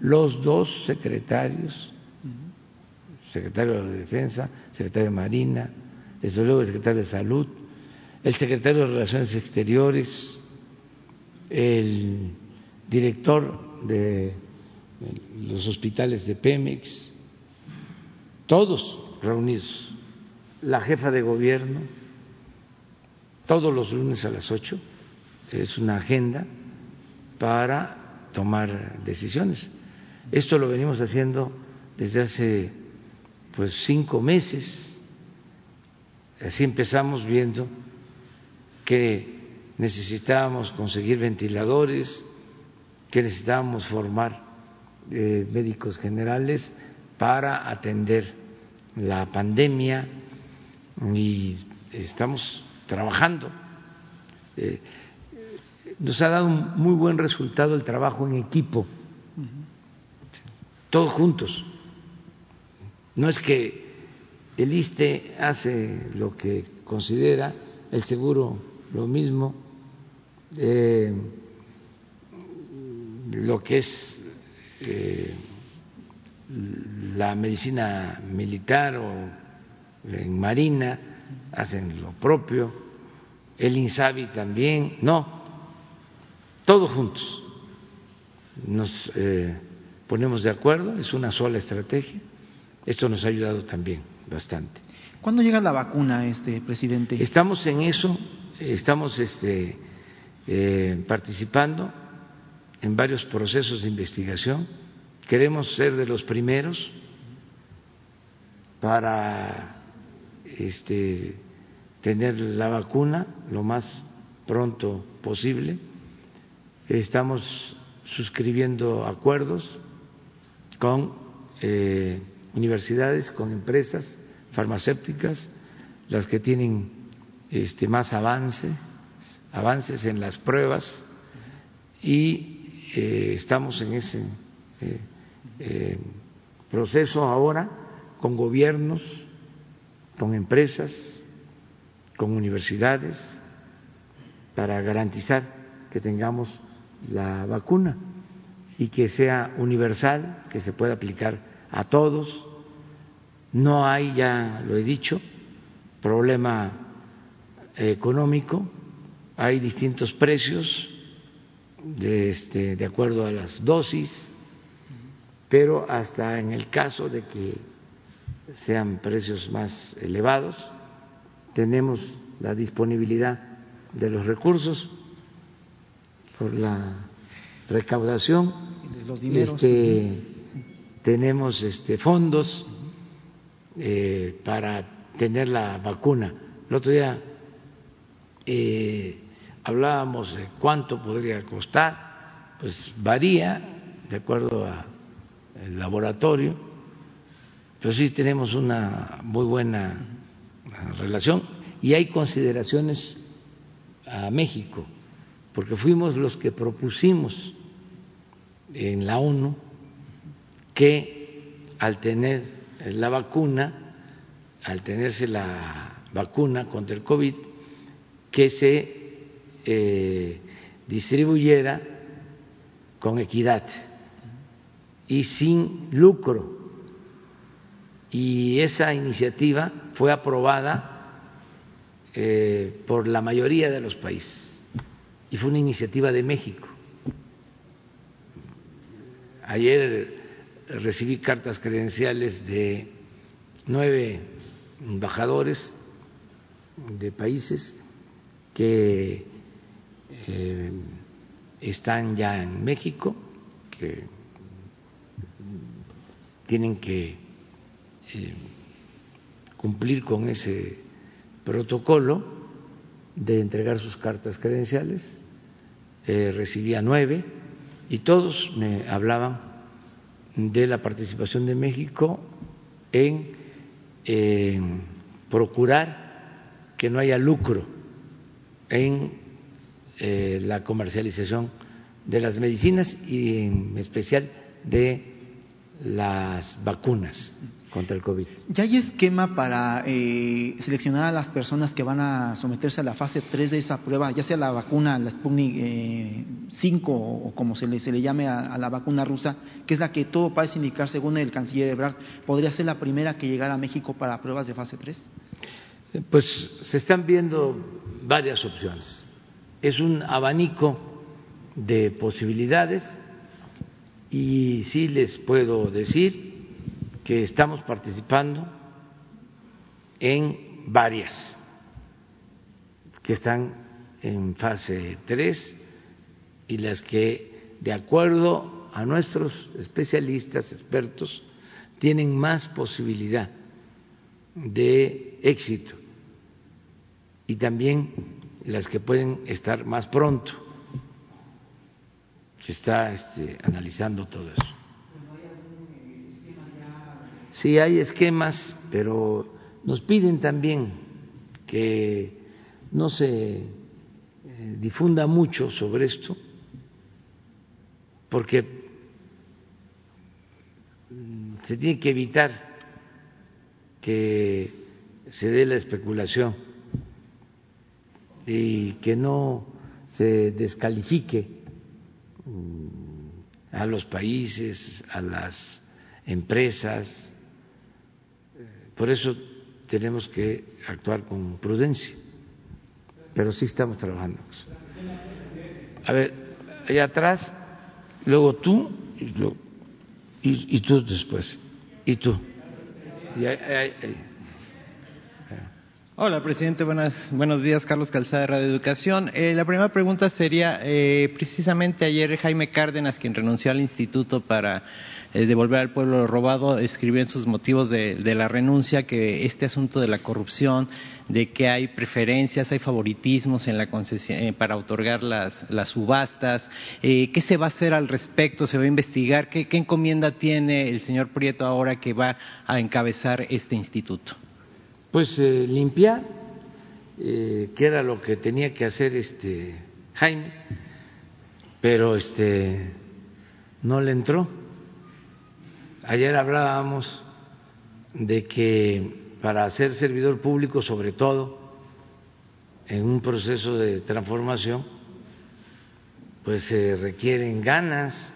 los dos secretarios secretario de Defensa, secretario de Marina, desde luego el secretario de Salud, el secretario de Relaciones Exteriores, el director de los hospitales de Pemex, todos reunidos, la jefa de gobierno, todos los lunes a las ocho, es una agenda para tomar decisiones. Esto lo venimos haciendo desde hace pues cinco meses. Así empezamos viendo que necesitábamos conseguir ventiladores, que necesitábamos formar eh, médicos generales para atender la pandemia y estamos trabajando. Eh, nos ha dado un muy buen resultado el trabajo en equipo, todos juntos. No es que el ISTE hace lo que considera, el seguro lo mismo, eh, lo que es eh, la medicina militar o en Marina hacen lo propio, el INSABI también, no, todos juntos nos eh, ponemos de acuerdo, es una sola estrategia esto nos ha ayudado también bastante. ¿Cuándo llega la vacuna, este presidente? Estamos en eso, estamos este, eh, participando en varios procesos de investigación. Queremos ser de los primeros para este, tener la vacuna lo más pronto posible. Estamos suscribiendo acuerdos con eh, universidades, con empresas farmacéuticas, las que tienen este, más avance, avances en las pruebas y eh, estamos en ese eh, proceso ahora con gobiernos, con empresas, con universidades, para garantizar que tengamos la vacuna y que sea universal, que se pueda aplicar a todos. No hay, ya lo he dicho, problema económico, hay distintos precios de, este, de acuerdo a las dosis, pero hasta en el caso de que sean precios más elevados, tenemos la disponibilidad de los recursos por la recaudación de los dineros. Este, tenemos este, fondos eh, para tener la vacuna. El otro día eh, hablábamos de cuánto podría costar, pues varía de acuerdo al laboratorio, pero sí tenemos una muy buena relación y hay consideraciones a México, porque fuimos los que propusimos en la ONU que al tener la vacuna, al tenerse la vacuna contra el COVID, que se eh, distribuyera con equidad y sin lucro. Y esa iniciativa fue aprobada eh, por la mayoría de los países y fue una iniciativa de México. Ayer recibí cartas credenciales de nueve embajadores de países que eh, están ya en México, que tienen que eh, cumplir con ese protocolo de entregar sus cartas credenciales. Eh, recibía nueve y todos me hablaban de la participación de México en procurar que no haya lucro en eh, la comercialización de las medicinas y en especial de las vacunas contra el COVID. ¿Ya hay esquema para eh, seleccionar a las personas que van a someterse a la fase 3 de esa prueba, ya sea la vacuna, la Sputnik 5 eh, o como se le, se le llame a, la vacuna rusa, que es la que todo parece indicar, según el canciller Ebrard, podría ser la primera que llegara a México para pruebas de fase 3? Pues se están viendo varias opciones. Es un abanico de posibilidades y sí les puedo decir que estamos participando en varias que están en fase 3 y las que, de acuerdo a nuestros especialistas, expertos, tienen más posibilidad de éxito y también las que pueden estar más pronto. Se está este, analizando todo eso. Sí hay esquemas, pero nos piden también que no se eh, difunda mucho sobre esto, porque se tiene que evitar que se dé la especulación y que no se descalifique mm, a los países, a las empresas, por eso tenemos que actuar con prudencia, pero sí estamos trabajando. A ver, allá atrás, luego tú y, tú después, y tú. Hola, presidente. Buenas, buenos días. Carlos Calzada, Radio Educación. Eh, la primera pregunta sería, eh, precisamente ayer Jaime Cárdenas, quien renunció al instituto para eh, devolver al pueblo robado, escribió en sus motivos de, la renuncia que este asunto de la corrupción, de que hay preferencias, hay favoritismos en la concesión, eh, para otorgar las, subastas. Eh, ¿Qué se va a hacer al respecto? ¿Se va a investigar? ¿Qué, encomienda tiene el señor Prieto ahora que va a encabezar este instituto? Pues limpiar, que era lo que tenía que hacer este Jaime, pero este no le entró Ayer hablábamos de que para ser servidor público, sobre todo en un proceso de transformación, pues se requieren ganas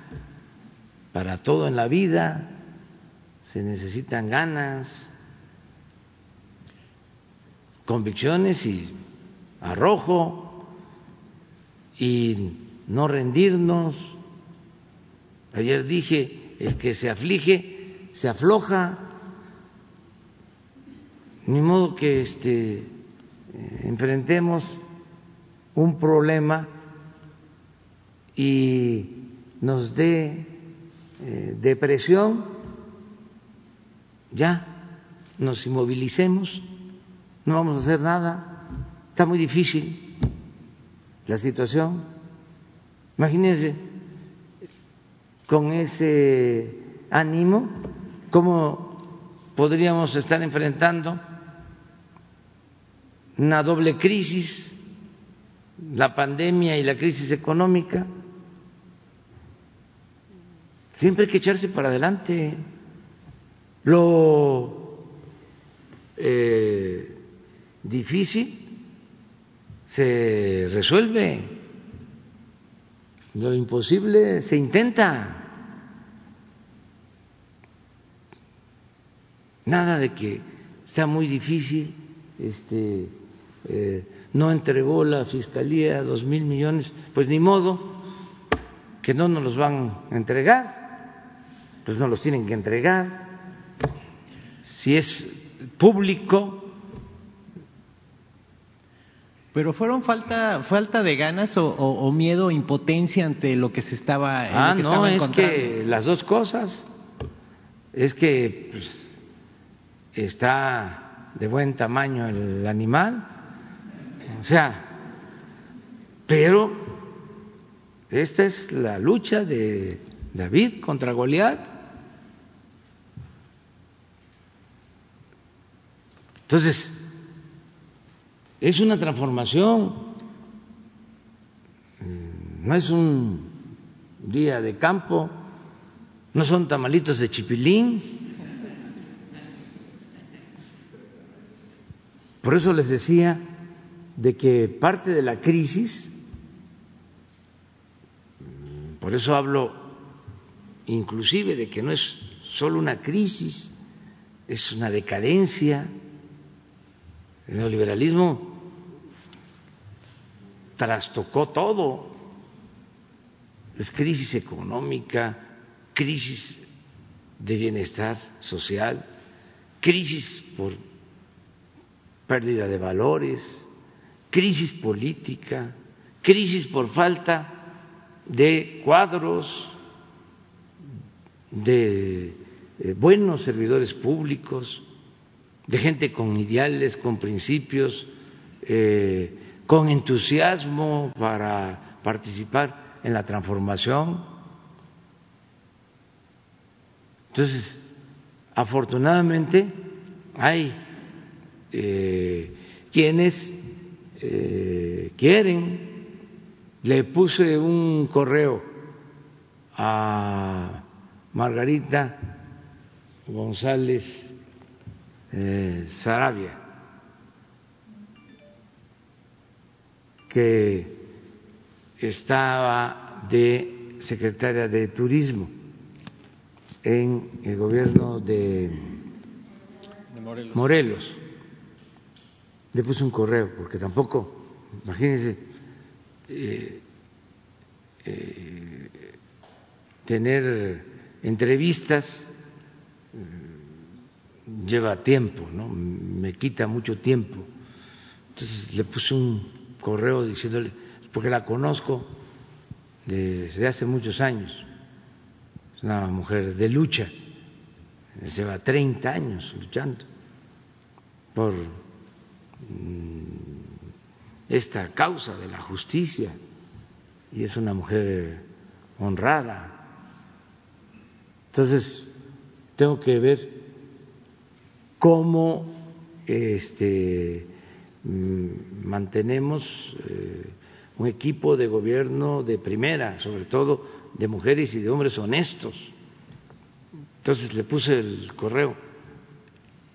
para todo en la vida, se necesitan ganas, convicciones y arrojo y no rendirnos. Ayer dije, el que se aflige se afloja, ni modo que este, eh, enfrentemos un problema y nos dé eh, depresión. Ya nos inmovilicemos, no vamos a hacer nada, está muy difícil la situación. Imagínense con ese ánimo cómo podríamos estar enfrentando una doble crisis, la pandemia y la crisis económica. Siempre hay que echarse para adelante. Lo eh, difícil se resuelve, lo imposible se intenta. Nada de que sea muy difícil, este, eh, no entregó la fiscalía dos mil millones, pues ni modo que no nos los van a entregar, pues no los tienen que entregar. Si es público, pero fueron falta falta de ganas o, o, o miedo, impotencia ante lo que se estaba. Ah, lo que no, estaba es que las dos cosas. Es que pues, está de buen tamaño el animal, o sea, pero esta es la lucha de David contra Goliat. Entonces, es una transformación, no es un día de campo, no son tamalitos de chipilín. Por eso les decía de que parte de la crisis, por eso hablo inclusive de que no es solo una crisis, es una decadencia. El neoliberalismo trastocó todo. Es crisis económica, crisis de bienestar social, crisis por pérdida de valores, crisis política, crisis por falta de cuadros, de eh, buenos servidores públicos, de gente con ideales, con principios, eh, con entusiasmo para participar en la transformación. Entonces, afortunadamente hay eh, quienes eh, quieren. Le puse un correo a Margarita González eh, Sarabia, que estaba de secretaria de Turismo en el gobierno de, De Morelos. Morelos. Le puse un correo, porque tampoco, imagínense, eh, eh, tener entrevistas eh, lleva tiempo, ¿no? Me quita mucho tiempo. Entonces le puse un correo diciéndole, porque la conozco desde hace muchos años, es una mujer de lucha, lleva 30 años luchando por mm, esta causa de la justicia y es una mujer honrada. Entonces, tengo que ver cómo este, mantenemos eh, un equipo de gobierno de primera, sobre todo de mujeres y de hombres honestos. Entonces le puse el correo.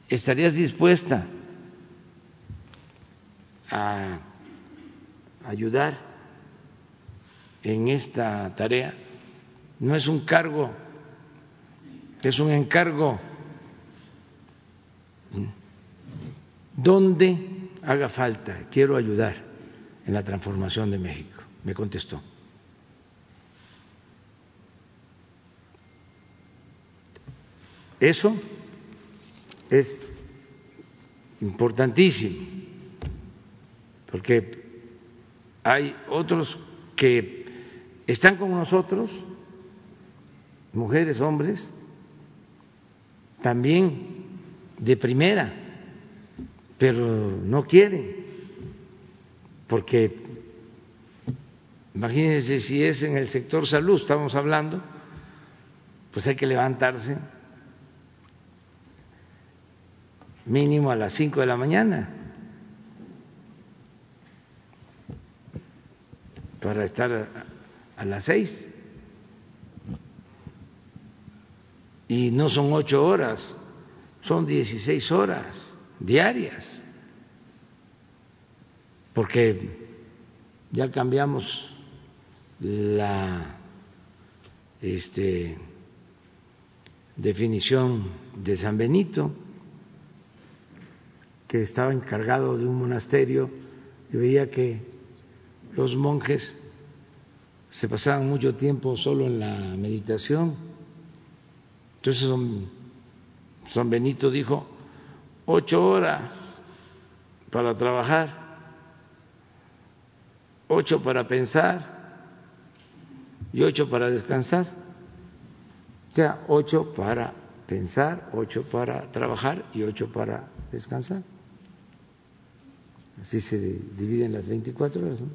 ¿Estarías dispuesta a ayudar en esta tarea? No es un cargo, es un encargo donde haga falta, quiero ayudar en la transformación de México. Me contestó. Eso es importantísimo, porque hay otros que están con nosotros, mujeres, hombres, también de primera, pero no quieren, porque imagínense si es en el sector salud, estamos hablando, pues hay que levantarse mínimo a las cinco de la mañana para estar a las seis. Y no son ocho horas, son dieciséis horas diarias, porque ya cambiamos la este, definición de San Benito, que estaba encargado de un monasterio y veía que los monjes se pasaban mucho tiempo solo en la meditación. Entonces San Benito dijo, ocho horas para trabajar, ocho para pensar y ocho para descansar. O sea, ocho para pensar, ocho para trabajar y ocho para descansar. Así se dividen las 24 horas. ¿no?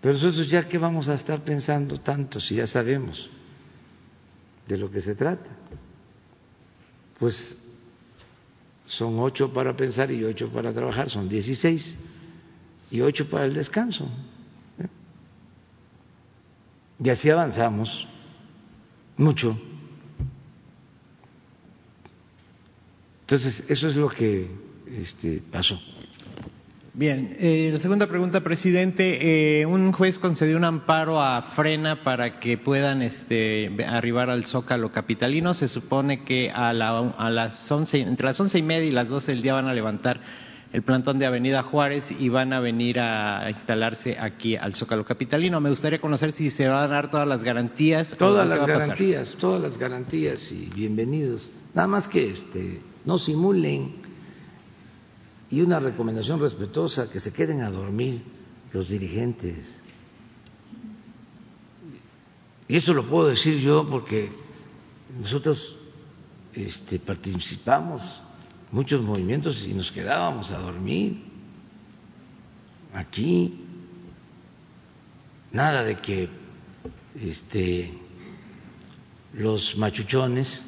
Pero nosotros ya que vamos a estar pensando tanto si ya sabemos de lo que se trata. Pues son ocho para pensar y ocho para trabajar, son dieciséis y ocho para el descanso. Y así avanzamos mucho. Entonces, eso es lo que este, pasó. Bien, eh, la segunda pregunta, presidente. Eh, un juez concedió un amparo a Frena para que puedan este, arribar al Zócalo capitalino. Se supone que a, la, a las once, entre las once y media y las doce del día van a levantar el plantón de Avenida Juárez y van a venir a instalarse aquí al Zócalo capitalino. Me gustaría conocer si se van a dar todas las garantías. Todas las garantías, todas las garantías y bienvenidos. Nada más que este, no simulen y una recomendación respetuosa, que se queden a dormir los dirigentes. Y eso lo puedo decir yo porque nosotros este, participamos muchos movimientos y nos quedábamos a dormir aquí. Nada de que este, los machuchones,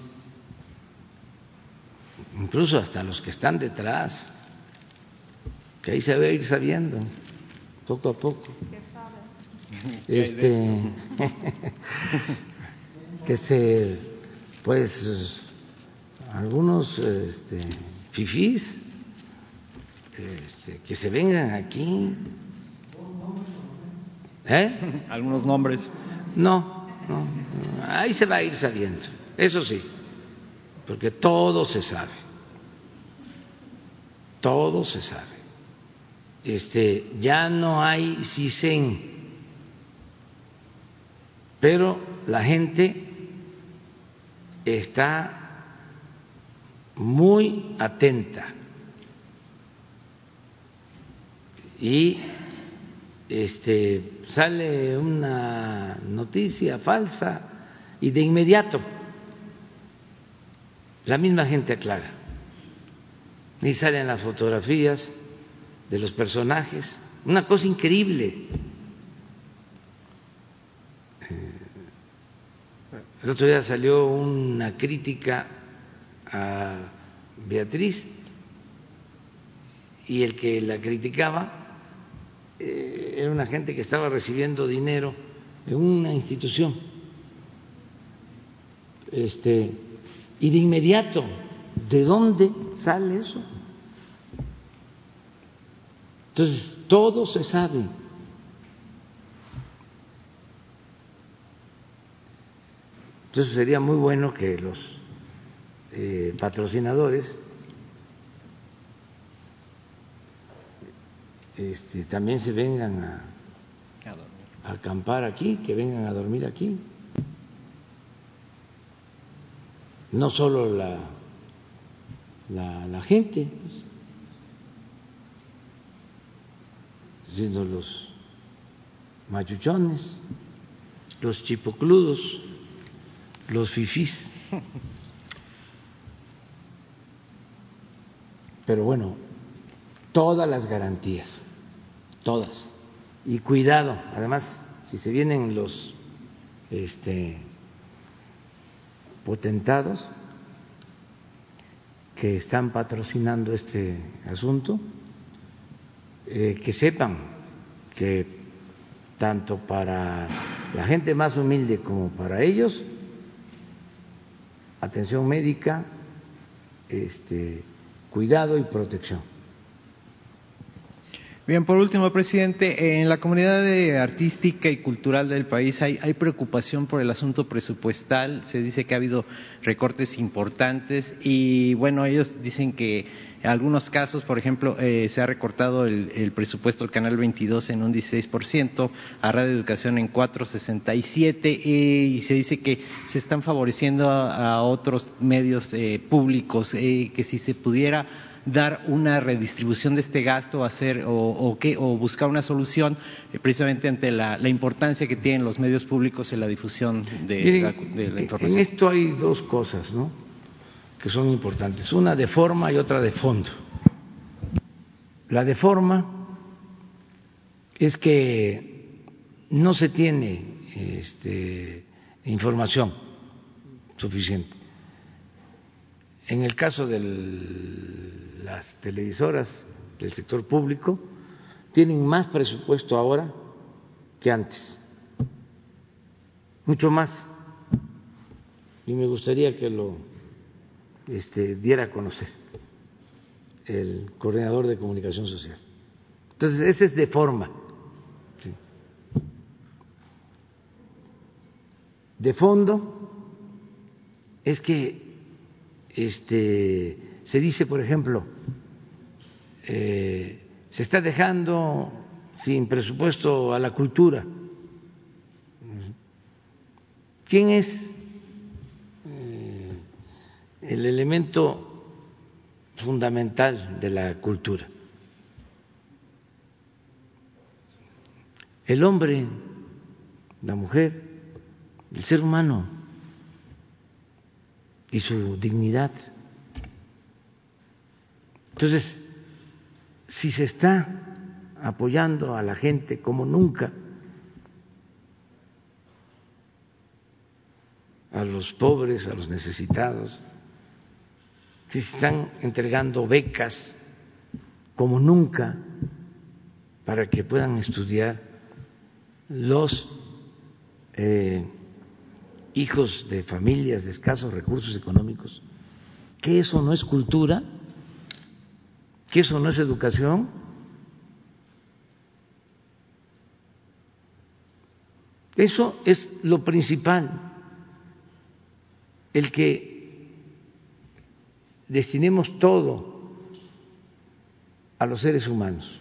incluso hasta los que están detrás, que ahí se va a ir sabiendo poco a poco. Este, que se, pues, algunos este, fifís, este, que se vengan aquí. ¿Eh? Algunos nombres. No, no, ahí se va a ir sabiendo, eso sí, porque todo se sabe, todo se sabe este, ya no hay CISEN, pero la gente está muy atenta. Y este, sale una noticia falsa y de inmediato la misma gente aclara. Y salen las fotografías de los personajes, una cosa increíble. Eh, el otro día salió una crítica a Beatriz y el que la criticaba eh, era una gente que estaba recibiendo dinero en una institución. Este, y de inmediato, ¿de dónde sale eso? Entonces, todo se sabe. Entonces sería muy bueno que los eh, patrocinadores este, también se vengan a, a, acampar aquí, que vengan a dormir aquí. No solo la, la, la gente. Pues. Sino los machuchones, los chipocludos, los fifís. Pero bueno, todas las garantías, todas. Y cuidado, además, si se vienen los este, potentados que están patrocinando este asunto, eh, que sepan que tanto para la gente más humilde como para ellos, atención médica, este, cuidado y protección. Bien, por último, presidente, en la comunidad artística y cultural del país hay, hay, preocupación por el asunto presupuestal. Se dice que ha habido recortes importantes y, bueno, ellos dicen que en algunos casos, por ejemplo, eh, se ha recortado el, presupuesto del Canal 22 en un 16%, a Radio Educación en 4,67% eh, y se dice que se están favoreciendo a, otros medios eh, públicos, que si se pudiera dar una redistribución de este gasto hacer, o, o buscar una solución precisamente ante la, importancia que tienen los medios públicos en la difusión de, la, de la información. En esto hay dos cosas, ¿no? Que son importantes, una de forma y otra de fondo. La de forma es que no se tiene este, información suficiente. En el caso de las televisoras del sector público, tienen más presupuesto ahora que antes, mucho más. Y me gustaría que lo este, diera a conocer el coordinador de comunicación social. Entonces, ese es de forma. De fondo es que este, se dice, por ejemplo, eh, se está dejando sin presupuesto a la cultura. ¿Quién es el elemento fundamental de la cultura. El hombre, la mujer, el ser humano y su dignidad. Entonces, si se está apoyando a la gente como nunca, a los pobres, a los necesitados, se están entregando becas como nunca para que puedan estudiar los eh, hijos de familias de escasos recursos económicos, que eso no es cultura, que eso no es educación. Eso es lo principal, el que destinemos todo a los seres humanos.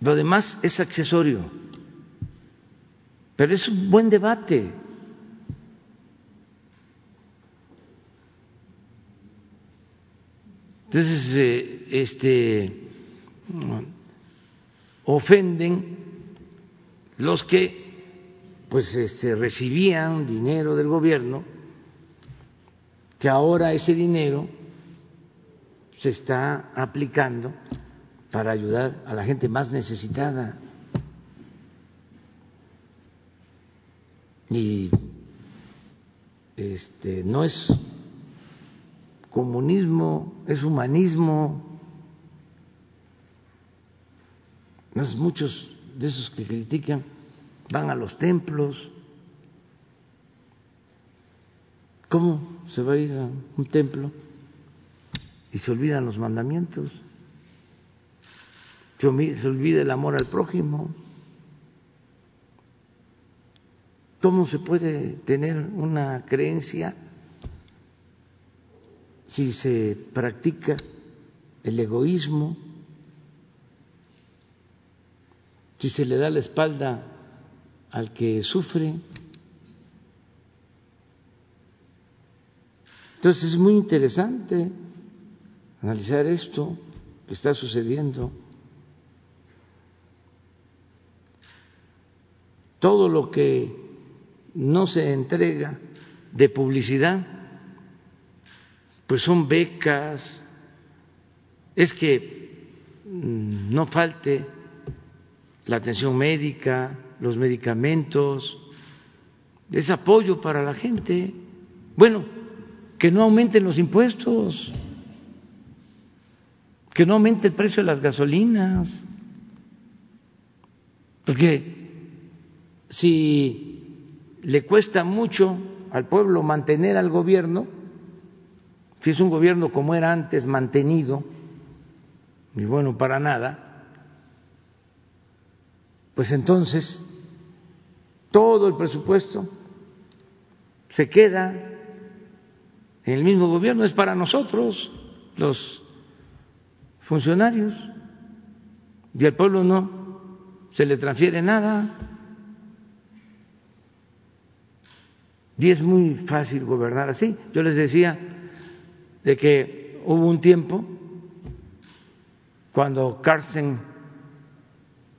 Lo demás es accesorio, pero es un buen debate. Entonces, eh, este, ofenden los que pues este, recibían dinero del gobierno que ahora ese dinero se está aplicando para ayudar a la gente más necesitada. Y este no es comunismo, es humanismo. muchos de esos que critican van a los templos ¿Cómo se va a ir a un templo y se olvidan los mandamientos? Se olvida el amor al prójimo. ¿Cómo se puede tener una creencia si se practica el egoísmo, si se le da la espalda al que sufre? Entonces es muy interesante analizar esto que está sucediendo. Todo lo que no se entrega de publicidad, pues son becas, es que mm, no falte la atención médica, los medicamentos, es apoyo para la gente. Bueno, que no aumenten los impuestos, que no aumente el precio de las gasolinas, porque si le cuesta mucho al pueblo mantener al gobierno, si es un gobierno como era antes, mantenido, y bueno, para nada, pues entonces todo el presupuesto se queda en el mismo gobierno, es para nosotros, los funcionarios, y al pueblo no se le transfiere nada. Y es muy fácil gobernar así. Yo les decía de que hubo un tiempo cuando Carsten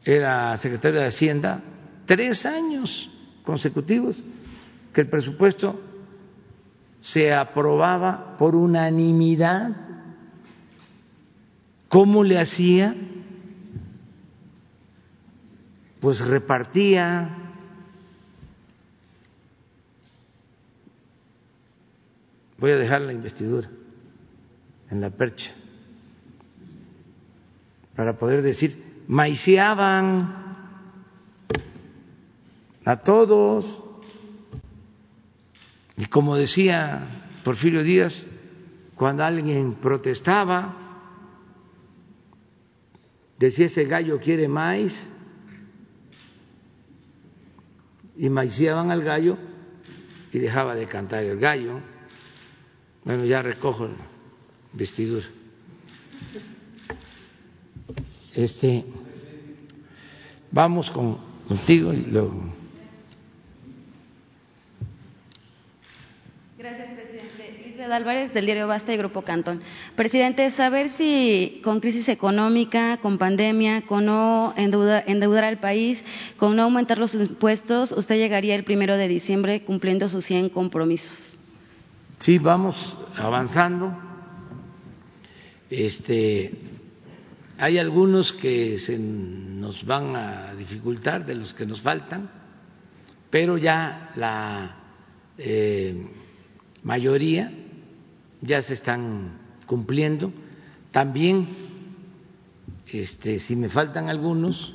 era secretario de Hacienda, tres años consecutivos que el presupuesto se aprobaba por unanimidad. ¿Cómo le hacía? Pues repartía voy a dejar la investidura en la percha para poder decir, maiceaban a todos. Y como decía Porfirio Díaz, cuando alguien protestaba, decía ese gallo quiere maíz, y maiceaban al gallo y dejaba de cantar el gallo. Bueno, ya recojo la vestidura. Este, vamos con, contigo y luego. Gracias, presidente. Lisbeth Álvarez, del diario Basta y Grupo Cantón. Presidente, saber si con crisis económica, con pandemia, con no endeudar, endeudar al país, con no aumentar los impuestos, usted llegaría el primero de diciembre cumpliendo sus 100 compromisos. Sí, vamos avanzando. Este, hay algunos que se nos van a dificultar, de los que nos faltan, pero ya la eh, mayoría ya se están cumpliendo. También, este, si me faltan algunos,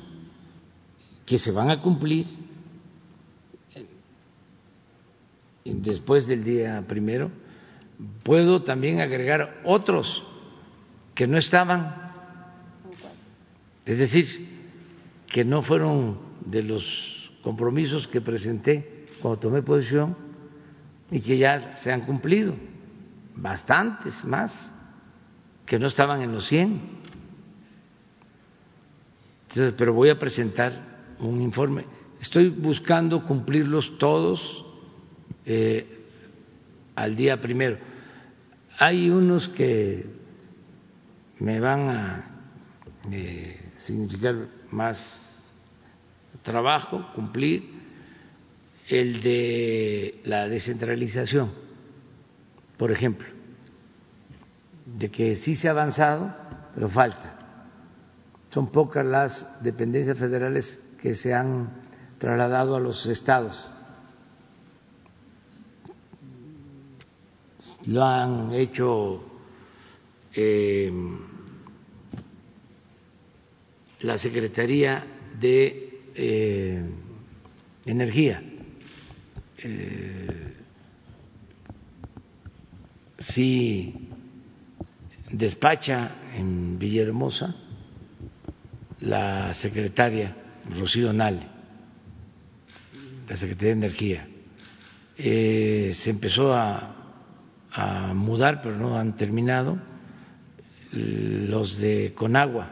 que se van a cumplir después del día primero, puedo también agregar otros que no estaban, es decir, que no fueron de los compromisos que presenté cuando tomé posición y que ya se han cumplido, bastantes más, que no estaban en los 100. Entonces, pero voy a presentar un informe. Estoy buscando cumplirlos todos eh, al día primero. Hay unos que me van a eh, significar más trabajo, cumplir, el de la descentralización, por ejemplo, de que sí se ha avanzado, pero falta. Son pocas las dependencias federales que se han trasladado a los estados lo han hecho eh, la Secretaría de eh, Energía. Eh, despacha en Villahermosa la secretaria Rocío Nale, la Secretaría de Energía. se empezó a mudar, pero no han terminado, los de Conagua.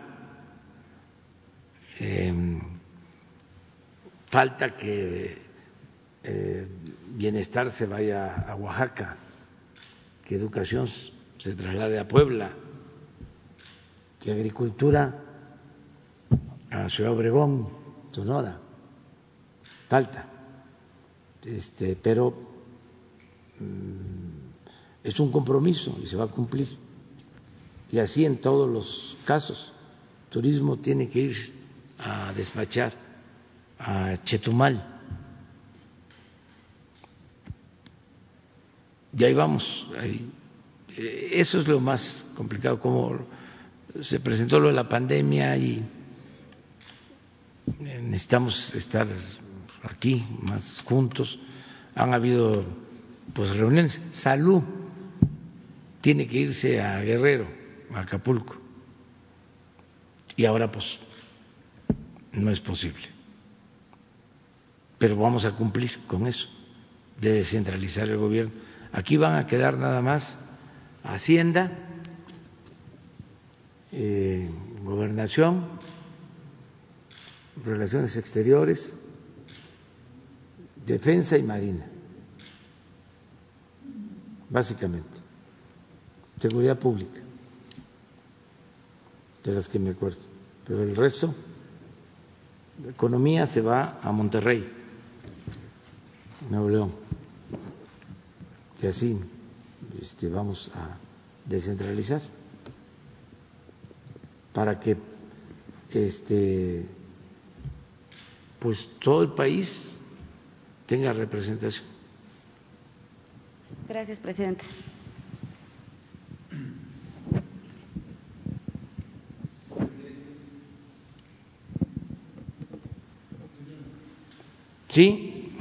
Em, falta que bienestar se vaya a Oaxaca, que educación se traslade a Puebla, que agricultura a Ciudad Obregón, Sonora. Falta. Este, pero mm, es un compromiso y se va a cumplir. Y así en todos los casos. Turismo tiene que ir a despachar a Chetumal. Y ahí vamos. Eh, eso es lo más complicado, como se presentó lo de la pandemia y necesitamos estar aquí más juntos. Han habido pues reuniones. Salud tiene que irse a Guerrero, a Acapulco. Y ahora pues no es posible. Pero vamos a cumplir con eso, de descentralizar el gobierno. Aquí van a quedar nada más Hacienda, eh, Gobernación, Relaciones Exteriores, Defensa y Marina, básicamente. Seguridad Pública, de las que me acuerdo. Pero el resto, economía se va a Monterrey, Nuevo León. Y así este, vamos a descentralizar para que este pues todo el país tenga representación. Gracias, presidente. Sí,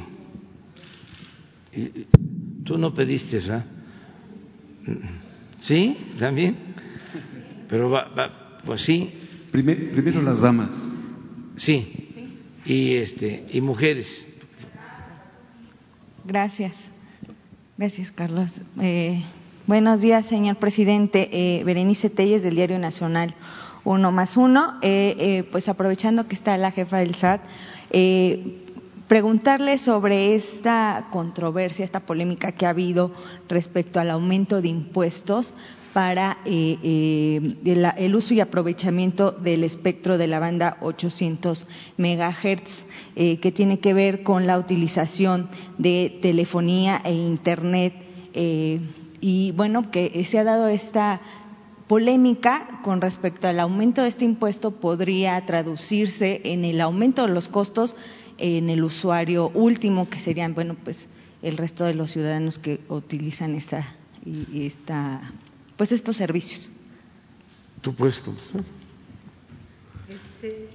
tú no pediste, ¿verdad? Sí, también. Pero va, pues sí. Primero, las damas. Sí. Y este y mujeres. Gracias. Gracias, Carlos. Eh, buenos días, señor presidente. Eh, Berenice Telles, del Diario Nacional. Uno más uno. Eh, pues aprovechando que está la jefa del SAT, preguntarle sobre esta controversia, esta polémica que ha habido respecto al aumento de impuestos para eh, eh, el, uso y aprovechamiento del espectro de la banda 800 megahertz, eh, que tiene que ver con la utilización de telefonía e internet. y bueno, que se ha dado esta polémica con respecto al aumento de este impuesto podría traducirse en el aumento de los costos en el usuario último, que serían, bueno, pues el resto de los ciudadanos que utilizan esta, y esta, pues estos servicios. ¿Tú puedes contestar? Este,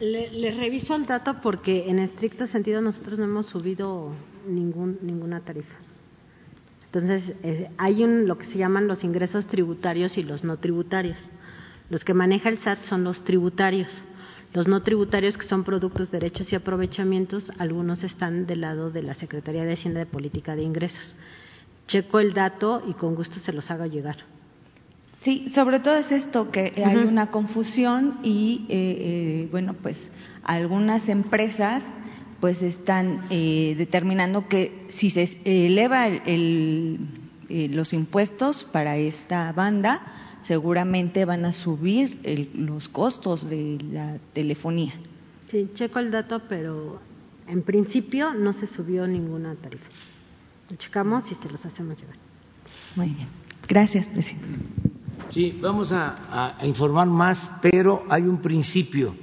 le, reviso el dato porque en estricto sentido nosotros no hemos subido ningún, ninguna tarifa. Entonces, eh, hay un, lo que se llaman los ingresos tributarios y los no tributarios. Los que maneja el SAT son los tributarios. Los no tributarios, que son productos, derechos y aprovechamientos, algunos están del lado de la Secretaría de Hacienda de Política de Ingresos. Checo el dato y con gusto se los haga llegar. Sí, sobre todo es esto, que hay una confusión y, eh, eh, bueno, pues algunas empresas pues están eh, determinando que si se eleva los impuestos para esta banda, seguramente van a subir los costos de la telefonía. Sí, checo el dato, pero en principio no se subió ninguna tarifa. Lo checamos y se los hacemos llegar. Muy bien. Gracias, presidente. Sí, vamos a, a informar más, pero hay un principio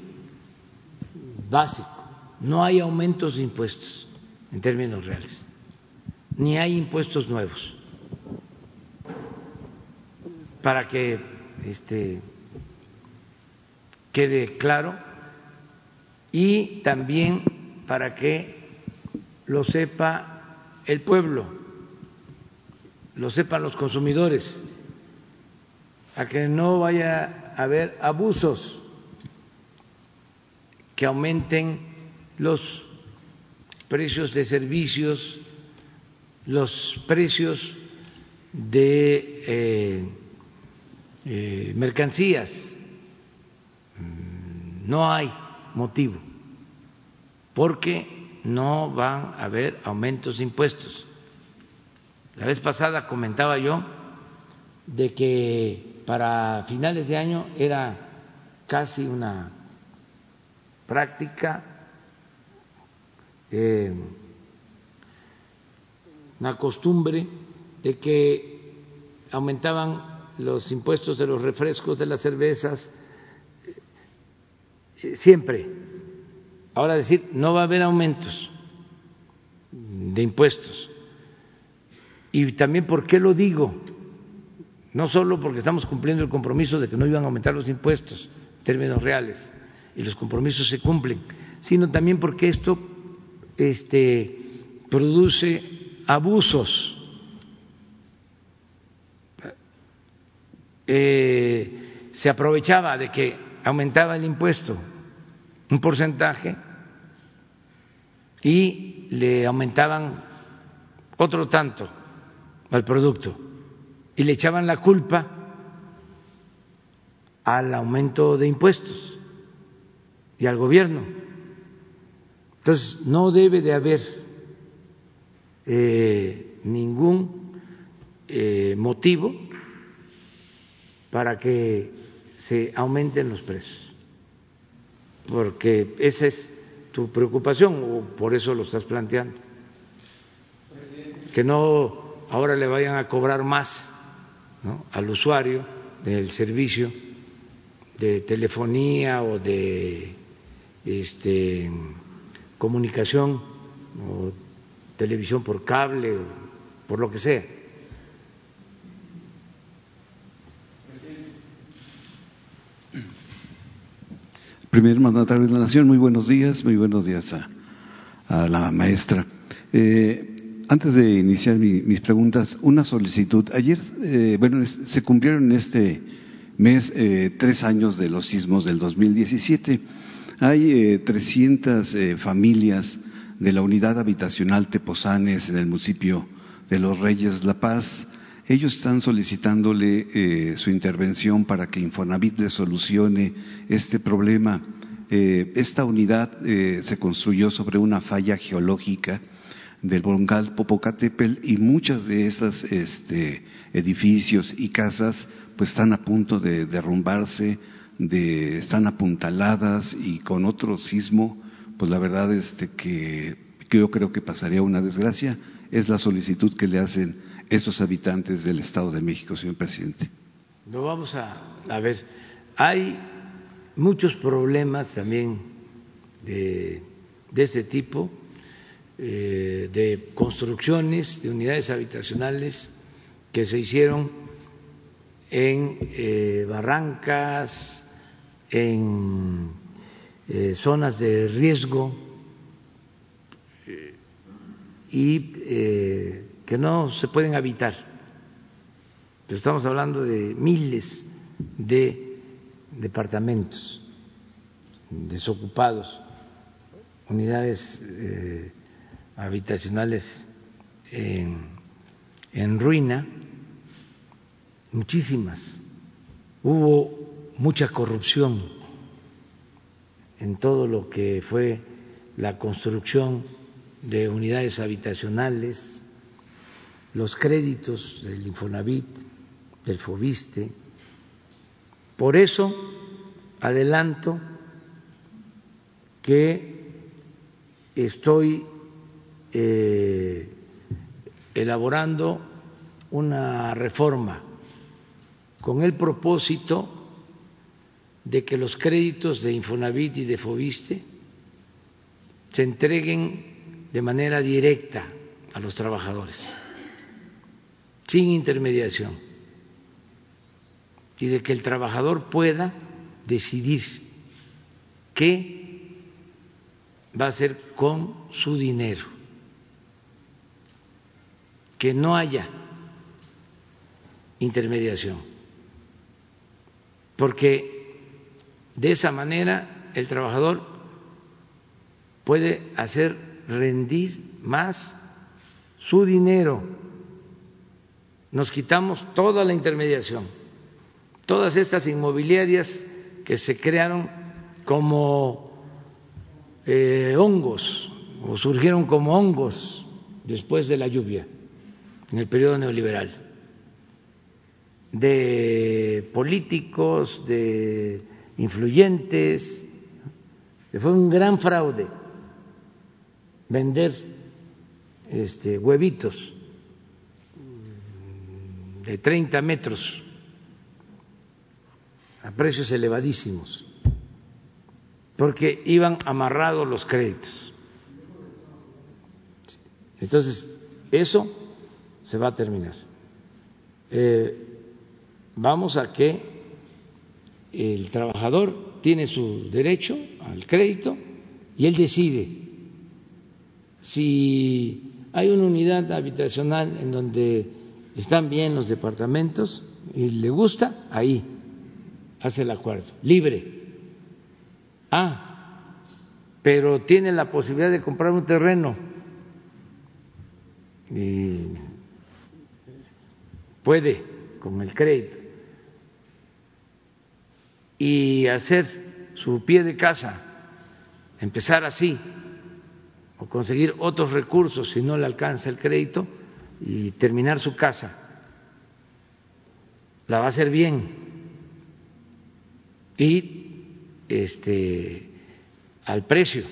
básico. No hay aumentos de impuestos en términos reales, ni hay impuestos nuevos para que este, quede claro y también para que lo sepa el pueblo, lo sepan los consumidores, a que no vaya a haber abusos que aumenten los precios de servicios, los precios de eh, eh, mercancías. Mm, no hay motivo, porque no van a haber aumentos de impuestos. La vez pasada comentaba yo de que para finales de año era casi una práctica, eh, una costumbre de que aumentaban los impuestos de los refrescos, de las cervezas, eh, siempre. Ahora decir, no va a haber aumentos de impuestos. Y también, ¿por qué lo digo? No solo porque estamos cumpliendo el compromiso de que no iban a aumentar los impuestos en términos reales, y los compromisos se cumplen, sino también porque esto este, produce abusos. Eh, se aprovechaba de que aumentaba el impuesto un porcentaje y le aumentaban otro tanto al producto y le echaban la culpa al aumento de impuestos y al gobierno. Entonces, no debe de haber eh, ningún eh, motivo para que se aumenten los precios, porque esa es tu preocupación o por eso lo estás planteando. Que no ahora le vayan a cobrar más al usuario del servicio de telefonía o de este, comunicación o televisión por cable, o por lo que sea. Primer mandatario de la Nación, muy buenos días, muy buenos días a, la maestra. Eh, antes de iniciar mis preguntas, una solicitud. Ayer, eh, bueno, se cumplieron en este mes eh, tres años de los sismos del 2017. Hay eh, 300 eh, familias de la unidad habitacional Tepozanes en el municipio de Los Reyes La Paz. Ellos están solicitándole eh, su intervención para que Infonavit les solucione este problema. Eh, esta unidad se construyó sobre una falla geológica del Bongal Popocatépetl y muchas de esas este, edificios y casas pues están a punto de derrumbarse de, están apuntaladas y con otro sismo, pues la verdad este que yo creo que pasaría una desgracia, es la solicitud que le hacen esos habitantes del Estado de México, señor presidente. Lo vamos a, a ver. Hay muchos problemas también de, este tipo, eh, de construcciones de unidades habitacionales que se hicieron en eh, barrancas, en eh, zonas de riesgo y que no se pueden habitar. Pero estamos hablando de miles de departamentos desocupados, unidades eh, habitacionales en, en ruina, muchísimas. Hubo mucha corrupción en todo lo que fue la construcción de unidades habitacionales, los créditos del Infonavit, del Fobiste. Por eso adelanto que estoy eh, elaborando una reforma con el propósito de que los créditos de Infonavit y de Fobiste se entreguen de manera directa a los trabajadores, sin intermediación, y de que el trabajador pueda decidir qué va a hacer con su dinero, que no haya intermediación, porque de esa manera el trabajador puede hacer rendir más su dinero. Nos quitamos toda la intermediación, todas estas inmobiliarias que se crearon como eh, hongos o surgieron como hongos después de la lluvia en el periodo neoliberal, de políticos, de influyentes, fue un gran fraude vender este, huevitos de 30 metros a precios elevadísimos, porque iban amarrados los créditos. Entonces, eso se va a terminar. Eh, vamos a que el trabajador tiene su derecho al crédito y él decide si hay una unidad habitacional en donde están bien los departamentos y le gusta, ahí hace el acuerdo, libre. Ah, pero tiene la posibilidad de comprar un terreno y puede con el crédito y hacer su pie de casa, empezar así, o conseguir otros recursos si no le alcanza el crédito y terminar su casa, la va a hacer bien. Y este al precio,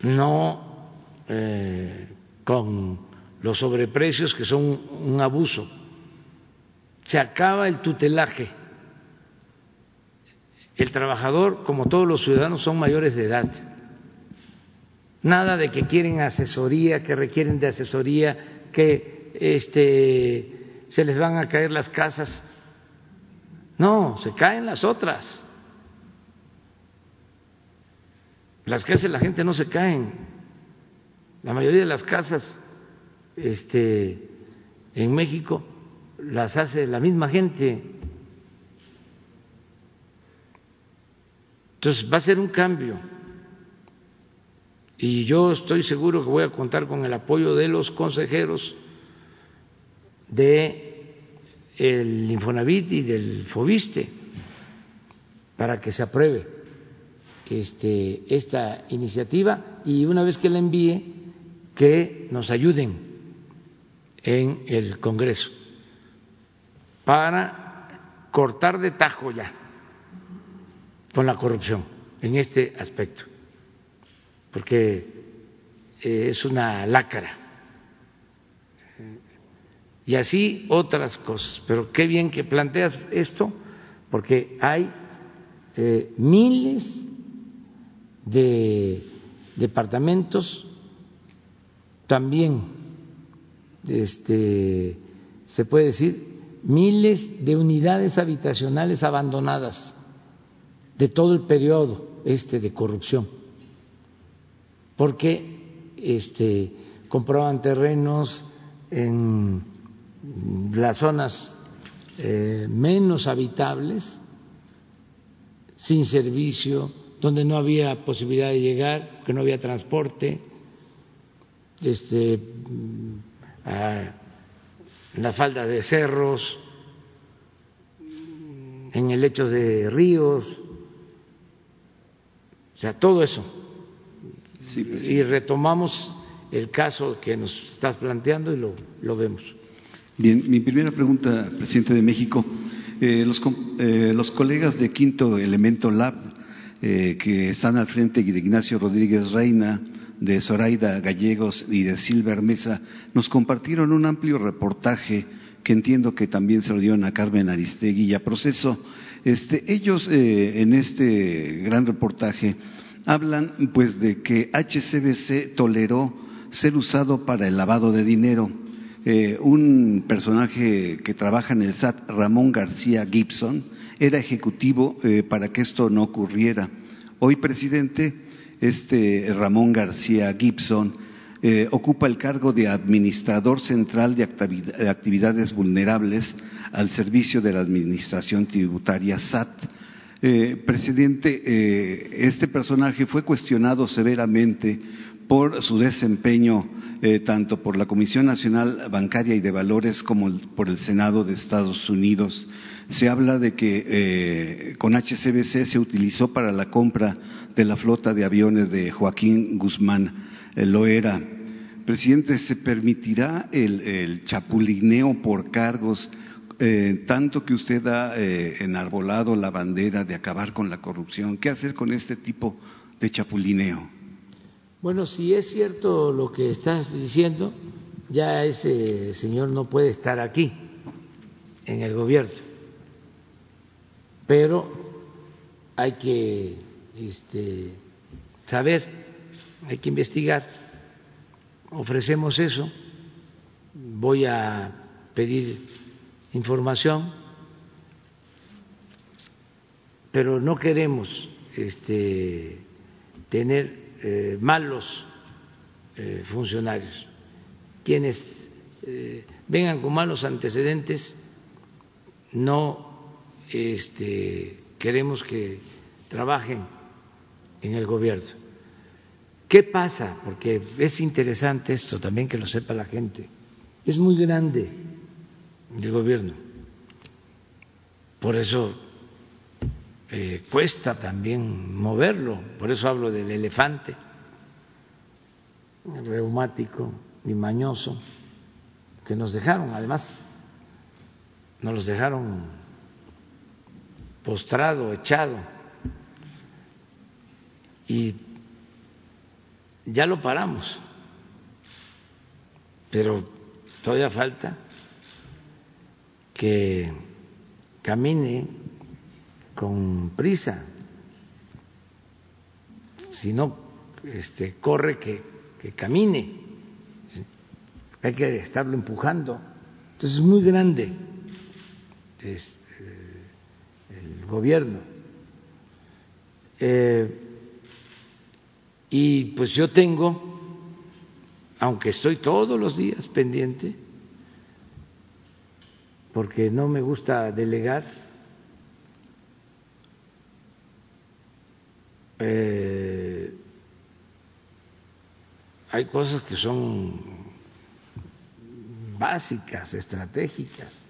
no eh, con los sobreprecios que son un abuso se acaba el tutelaje. El trabajador, como todos los ciudadanos, son mayores de edad. Nada de que quieren asesoría, que requieren de asesoría, que este, se les van a caer las casas. No, se caen las otras. Las casas de la gente no se caen. La mayoría de las casas este, en México las hace la misma gente. Entonces va a ser un cambio. Y yo estoy seguro que voy a contar con el apoyo de los consejeros de el Infonavit y del Fobiste para que se apruebe este, esta iniciativa y una vez que la envíe que nos ayuden en el Congreso para cortar de tajo ya con la corrupción en este aspecto, porque eh, es una lácara. Y así otras cosas. Pero qué bien que planteas esto, porque hay eh, miles de departamentos también, este, se puede decir, miles de unidades habitacionales abandonadas de todo el periodo este de corrupción, porque este, compraban terrenos en las zonas eh, menos habitables, sin servicio, donde no había posibilidad de llegar, que no había transporte, este, en la falda de cerros, en el lecho de ríos, o sea, todo eso. Y retomamos el caso que nos estás planteando y lo, lo vemos. Bien, mi primera pregunta, presidente de México. Eh, los, eh, los, colegas de Quinto Elemento Lab, eh, que están al frente de Ignacio Rodríguez Reina, de Zoraida Gallegos y de Silver Mesa nos compartieron un amplio reportaje que entiendo que también se lo dieron a Carmen Aristegui y a Proceso. Este, ellos en este gran reportaje hablan pues de que HCBC toleró ser usado para el lavado de dinero. Eh, un personaje que trabaja en el SAT, Ramón García Gibson, era ejecutivo eh, para que esto no ocurriera. Hoy, presidente, este Ramón García Gibson, eh, ocupa el cargo de administrador central de actividades vulnerables al servicio de la Administración Tributaria SAT. Eh, presidente, eh, este personaje fue cuestionado severamente por su desempeño tanto por la Comisión Nacional Bancaria y de Valores como por el Senado de Estados Unidos se habla de que eh, con HCBC se utilizó para la compra de la flota de aviones de Joaquín Guzmán eh, Loera. Presidente, ¿se permitirá el, chapulineo por cargos, eh, tanto que usted ha enarbolado la bandera de acabar con la corrupción? ¿Qué hacer con este tipo de chapulineo? Bueno, si es cierto lo que estás diciendo, ya ese señor no puede estar aquí en el gobierno, pero hay que este, saber, hay que investigar. Ofrecemos eso, voy a pedir información, pero no queremos este, tener eh, malos eh, funcionarios. Quienes eh, vengan con malos antecedentes, no este, queremos que trabajen en el gobierno. ¿Qué pasa? Porque es interesante esto también que lo sepa la gente. Es muy grande el gobierno. Por eso eh, cuesta también moverlo. Por eso hablo del elefante reumático y mañoso que nos dejaron. Además, nos los dejaron postrado, echado. Y ya lo paramos, pero todavía falta que camine con prisa. Si no, este, corre que, camine. Hay que estarlo empujando. Entonces es muy grande eh, el gobierno. Eh, y pues yo tengo, aunque estoy todos los días pendiente, porque no me gusta delegar, eh, hay cosas que son básicas, estratégicas,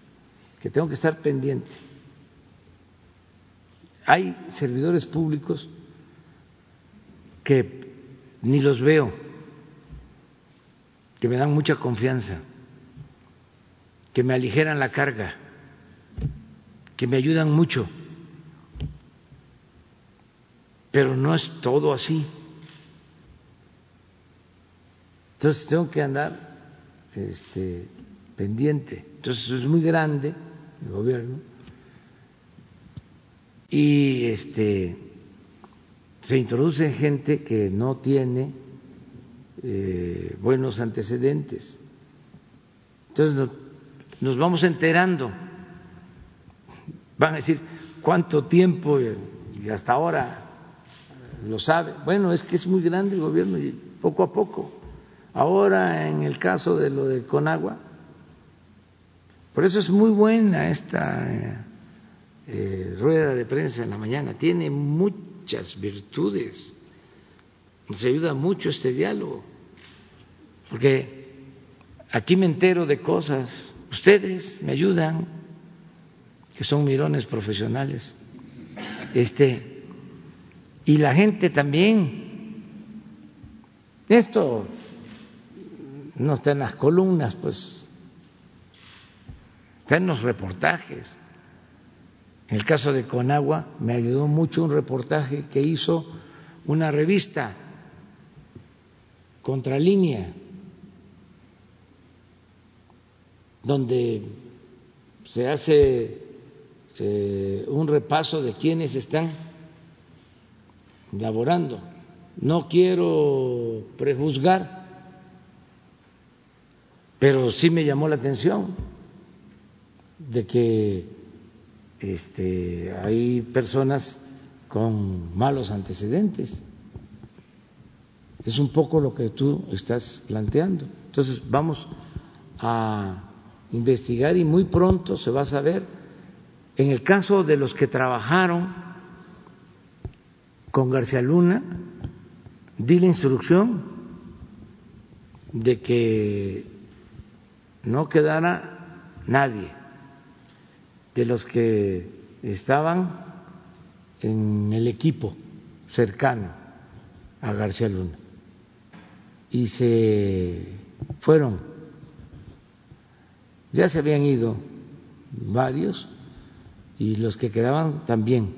que tengo que estar pendiente. Hay servidores públicos que ni los veo, que me dan mucha confianza, que me aligeran la carga, que me ayudan mucho. Pero no es todo así. Entonces tengo que andar este, pendiente. Entonces es muy grande el gobierno y este se introduce gente que no tiene eh, buenos antecedentes. Entonces nos, vamos enterando. Van a decir, ¿cuánto tiempo? Y hasta ahora lo sabe. Bueno, es que es muy grande el gobierno y poco a poco. Ahora, en el caso de lo de Conagua, por eso es muy buena esta eh, rueda de prensa en la mañana, tiene muchas virtudes. Nos ayuda mucho este diálogo, porque aquí me entero de cosas, ustedes me ayudan, que son mirones profesionales, este, y la gente también. Esto no está en las columnas, pues, está en los reportajes. En el caso de Conagua me ayudó mucho un reportaje que hizo una revista, Contralínea, donde se hace eh, un repaso de quienes están laborando. No quiero prejuzgar, pero sí me llamó la atención de que este, hay personas con malos antecedentes. Es un poco lo que tú estás planteando. Entonces vamos a investigar y muy pronto se va a saber. En el caso de los que trabajaron con García Luna, di la instrucción de que no quedara nadie de los que estaban en el equipo cercano a García Luna y se fueron, ya se habían ido varios y los que quedaban también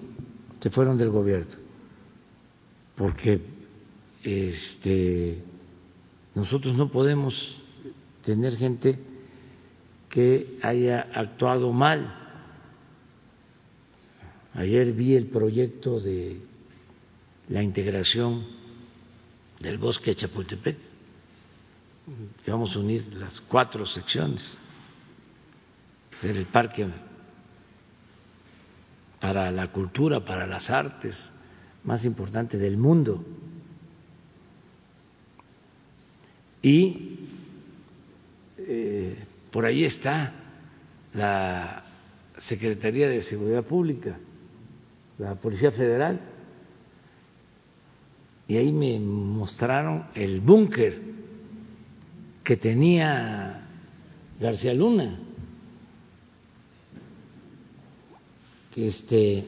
se fueron del gobierno, porque este, nosotros no podemos tener gente que haya actuado mal. Ayer vi el proyecto de la integración del bosque Chapultepec. vamos a unir las cuatro secciones, el parque para la cultura, para las artes más importante del mundo. Y eh, por ahí está la Secretaría de Seguridad Pública, la Policía Federal, y ahí me mostraron el búnker que tenía García Luna, este,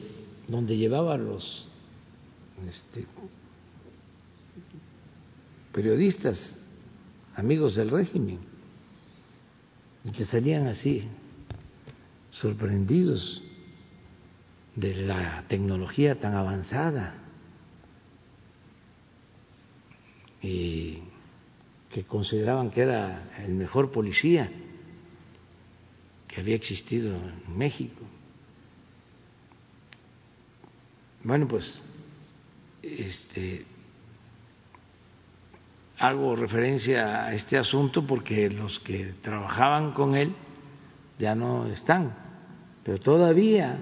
donde llevaba los este, periodistas, amigos del régimen, y que salían así, sorprendidos de la tecnología tan avanzada y que consideraban que era el mejor policía que había existido en México. Bueno, pues este hago referencia a este asunto porque los que trabajaban con él ya no están, pero todavía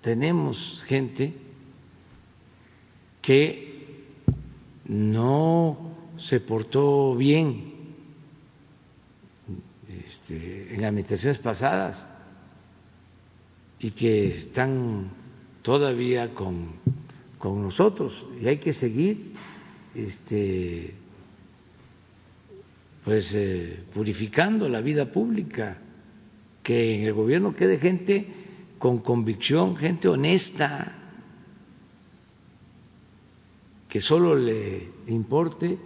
tenemos gente que no se portó bien este, en administraciones pasadas y que están todavía con, con nosotros. Y hay que seguir este, pues eh, purificando la vida pública, que en el gobierno quede gente con convicción, gente honesta, que solo le importe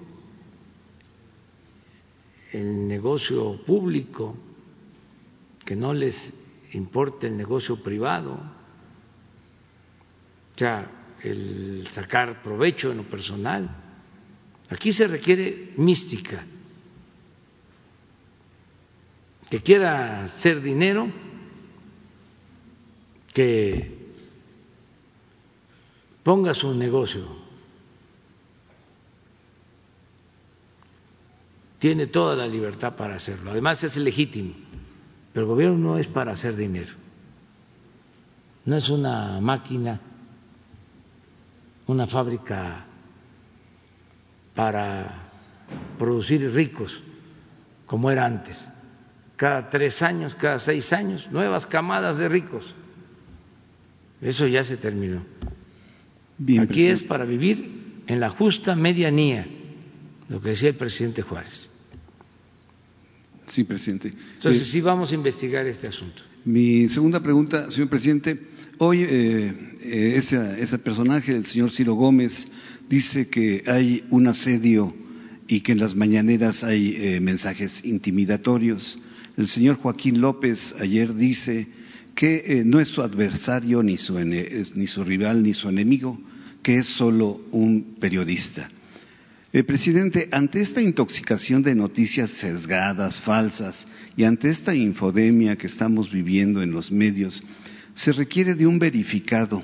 el negocio público, que no les importe el negocio privado, o sea, el sacar provecho en lo personal. Aquí se requiere mística. Que quiera hacer dinero, que ponga su negocio. Tiene toda la libertad para hacerlo. Además es legítimo. Pero el gobierno no es para hacer dinero. No es una máquina, una fábrica para producir ricos, como era antes. Cada tres años, cada seis años, nuevas camadas de ricos. Eso ya se terminó. Aquí es para vivir en la justa medianía, lo que decía el presidente Juárez. Sí, presidente. Entonces, sí vamos a investigar este asunto. Mi segunda pregunta, señor presidente. Hoy eh, eh, ese, ese personaje, el señor Ciro Gómez, dice que hay un asedio y que en las mañaneras hay eh, mensajes intimidatorios. El señor Joaquín López ayer dice que eh, no es su adversario, ni su, ni su rival, ni su enemigo, que es solo un periodista. El presidente, ante esta intoxicación de noticias sesgadas, falsas, y ante esta infodemia que estamos viviendo en los medios, se requiere de un verificado.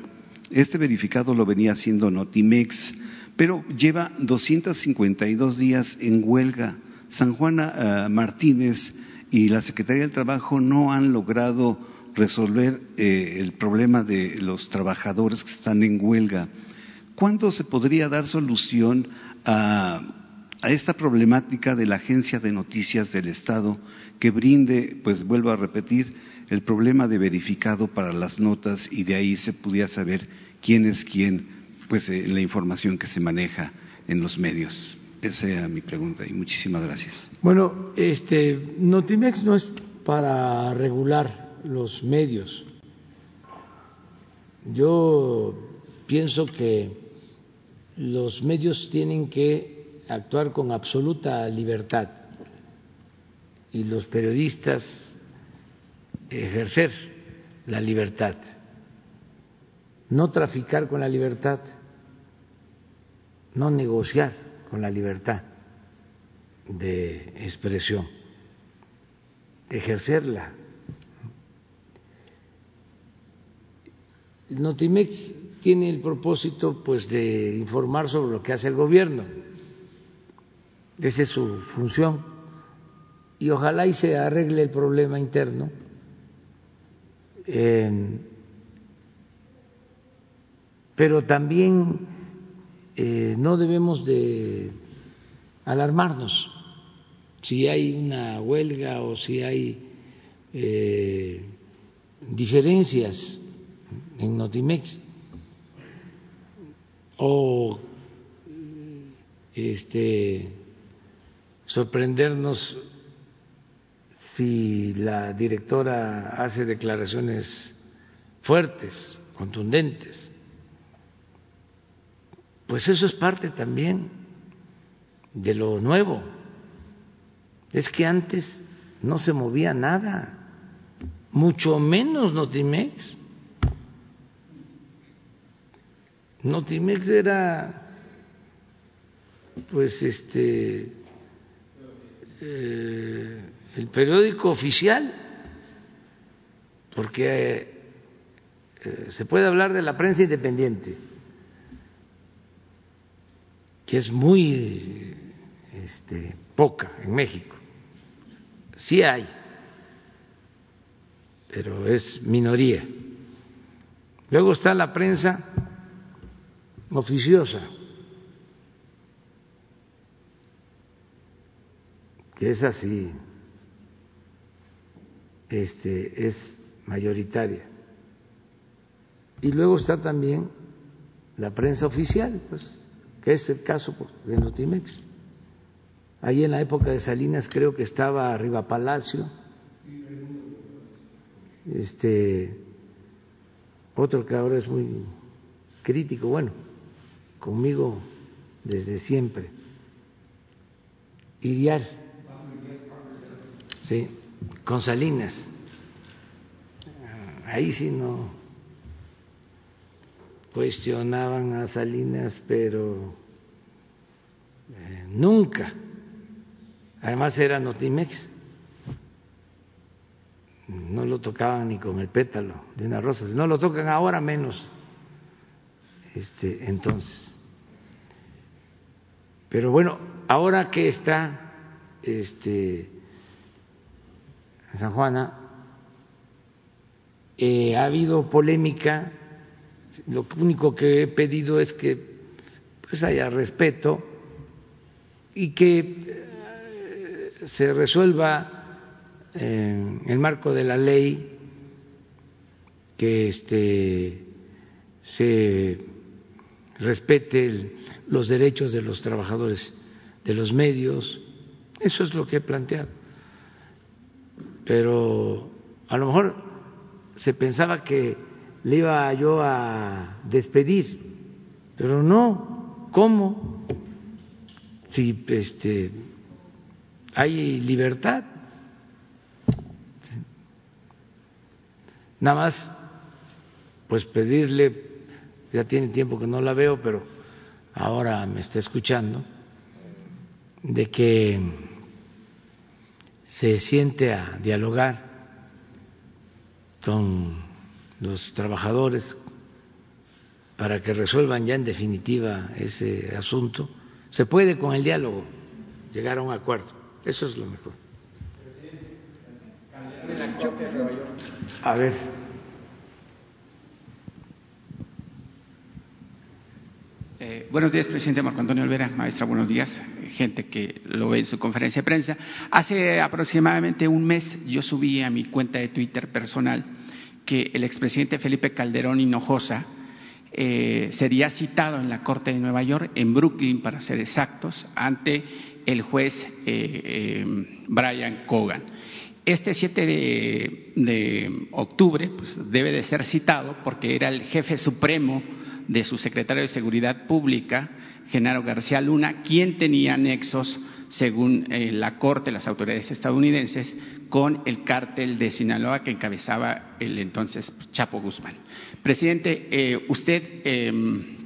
Este verificado lo venía haciendo Notimex pero lleva 252 días en huelga. San Juana eh, Martínez y la Secretaría del Trabajo no han logrado resolver eh, el problema de los trabajadores que están en huelga. ¿Cuándo se podría dar solución a, a, esta problemática de la agencia de noticias del Estado que brinde, pues vuelvo a repetir, el problema de verificado para las notas y de ahí se pudiera saber quién es quién pues eh, la información que se maneja en los medios. Esa era mi pregunta y muchísimas gracias. Bueno, este Notimex no es para regular los medios. Yo pienso que los medios tienen que actuar con absoluta libertad y los periodistas ejercer la libertad, no traficar con la libertad no negociar con la libertad. de expresión, ejercerla. Notimex tiene el propósito pues de informar sobre lo que hace el gobierno. Esa es su función. Y ojalá y se arregle el problema interno. pero también eh, no debemos de alarmarnos si hay una huelga o si hay eh, diferencias en Notimex o este sorprendernos si la directora hace declaraciones fuertes, contundentes. Pues eso es parte también de lo nuevo. Es que antes no se movía nada, mucho menos Notimex. Notimex era, pues, este, eh, el periódico oficial, porque eh, se puede hablar de la prensa independiente, que es muy este, poca en México. Sí hay, pero es minoría. Luego está la prensa oficiosa, que es así, este, es mayoritaria. Y luego está también la prensa oficial, pues, que es el caso de Notimex. Ahí en la época de Salinas creo que estaba arriba Palacio, este, otro que ahora es muy crítico, bueno, conmigo desde siempre. Irial, sí, con Salinas. Ahí sí no cuestionaban a Salinas, pero eh, nunca. Además era Notimex. No lo tocaban ni con el pétalo de una rosa. No lo tocan ahora menos. Este, entonces. Pero bueno, ahora que está este, San Juana, eh, ha habido polémica, lo único que he pedido es que pues haya respeto y que eh, se resuelva en el marco de la ley que este se respete el, los derechos de los trabajadores de los medios. Eso es lo que he planteado. Pero a lo mejor se pensaba que le iba yo a despedir, pero no, ¿cómo? Si este hay libertad. Nada más pues pedirle ya tiene tiempo que no la veo, pero ahora me está escuchando, de que se siente a dialogar con los trabajadores para que resuelvan ya en definitiva ese asunto. Se puede con el diálogo llegar a un acuerdo. Eso es lo mejor. A ver. Eh, buenos días, presidente Marco Antonio Olvera. Maestra, buenos días. Gente que lo ve en su conferencia de prensa. Hace aproximadamente un mes yo subí a mi cuenta de Twitter personal que el expresidente Felipe Calderón Hinojosa eh, sería citado en la Corte de Nueva York, en Brooklyn para ser exactos, ante el juez eh, Brian Cogan. Este 7 de, de octubre pues, debe de ser citado porque era el jefe supremo de su secretario de Seguridad Pública, Genaro García Luna, quien tenía nexos, según eh, la Corte, las autoridades estadounidenses, con el cártel de Sinaloa que encabezaba el entonces Chapo Guzmán. Presidente, eh, usted em,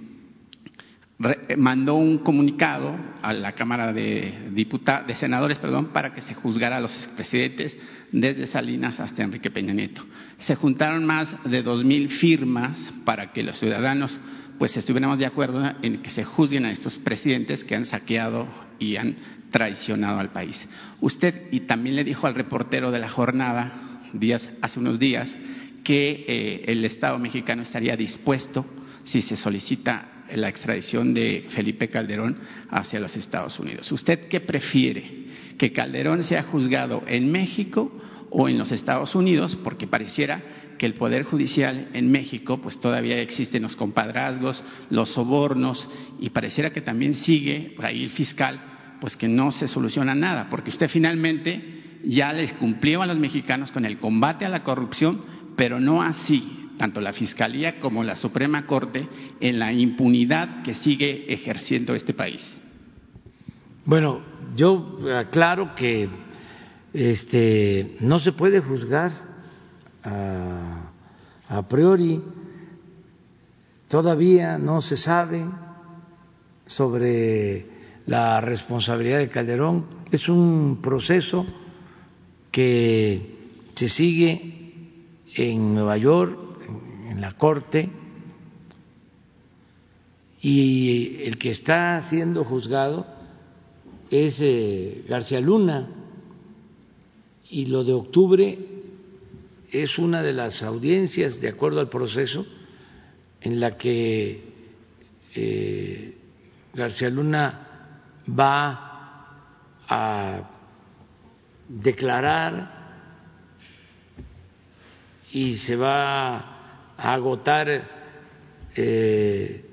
mandó un comunicado a la Cámara de, Diputados, de Senadores perdón, para que se juzgara a los expresidentes desde Salinas hasta Enrique Peña Nieto. Se juntaron más de dos mil firmas para que los ciudadanos pues estuviéramos de acuerdo en que se juzguen a estos presidentes que han saqueado y han traicionado al país. Usted y también le dijo al reportero de la jornada días, hace unos días que eh, el Estado mexicano estaría dispuesto si se solicita la extradición de Felipe Calderón hacia los Estados Unidos. ¿Usted qué prefiere? ¿Que Calderón sea juzgado en México o en los Estados Unidos? Porque pareciera que el Poder Judicial en México, pues todavía existen los compadrazgos, los sobornos, y pareciera que también sigue ahí el fiscal, pues que no se soluciona nada, porque usted finalmente ya les cumplió a los mexicanos con el combate a la corrupción, pero no así tanto la Fiscalía como la Suprema Corte en la impunidad que sigue ejerciendo este país. Bueno, yo aclaro que este, no se puede juzgar a, a priori, todavía no se sabe sobre la responsabilidad de Calderón. Es un proceso que se sigue en Nueva York, la Corte y el que está siendo juzgado es eh, García Luna y lo de octubre es una de las audiencias de acuerdo al proceso en la que eh, García Luna va a declarar y se va agotar eh,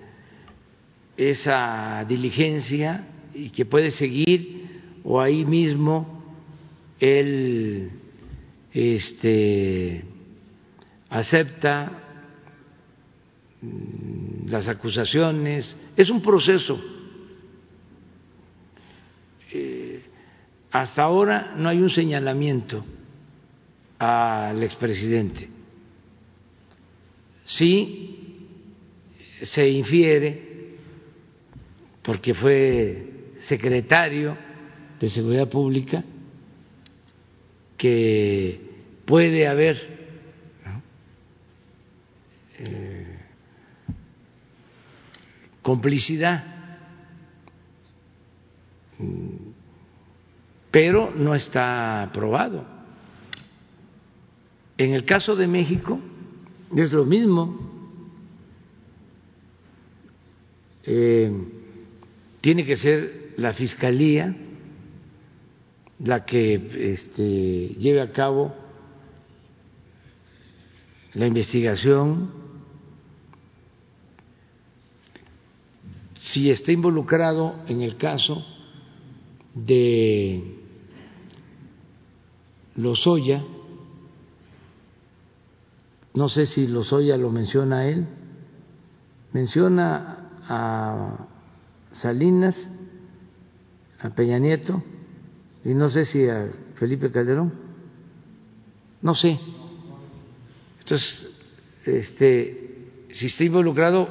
esa diligencia y que puede seguir o ahí mismo él este, acepta mm, las acusaciones. Es un proceso. Eh, hasta ahora no hay un señalamiento al expresidente sí se infiere, porque fue secretario de Seguridad Pública, que puede haber eh, complicidad, pero no está probado. En el caso de México, es lo mismo. Eh, tiene que ser la Fiscalía la que este, lleve a cabo la investigación. Si está involucrado en el caso de Lozoya, no sé si Lozoya lo menciona él, menciona a Salinas, a Peña Nieto y no sé si a Felipe Calderón, no sé. Entonces, este, si está involucrado,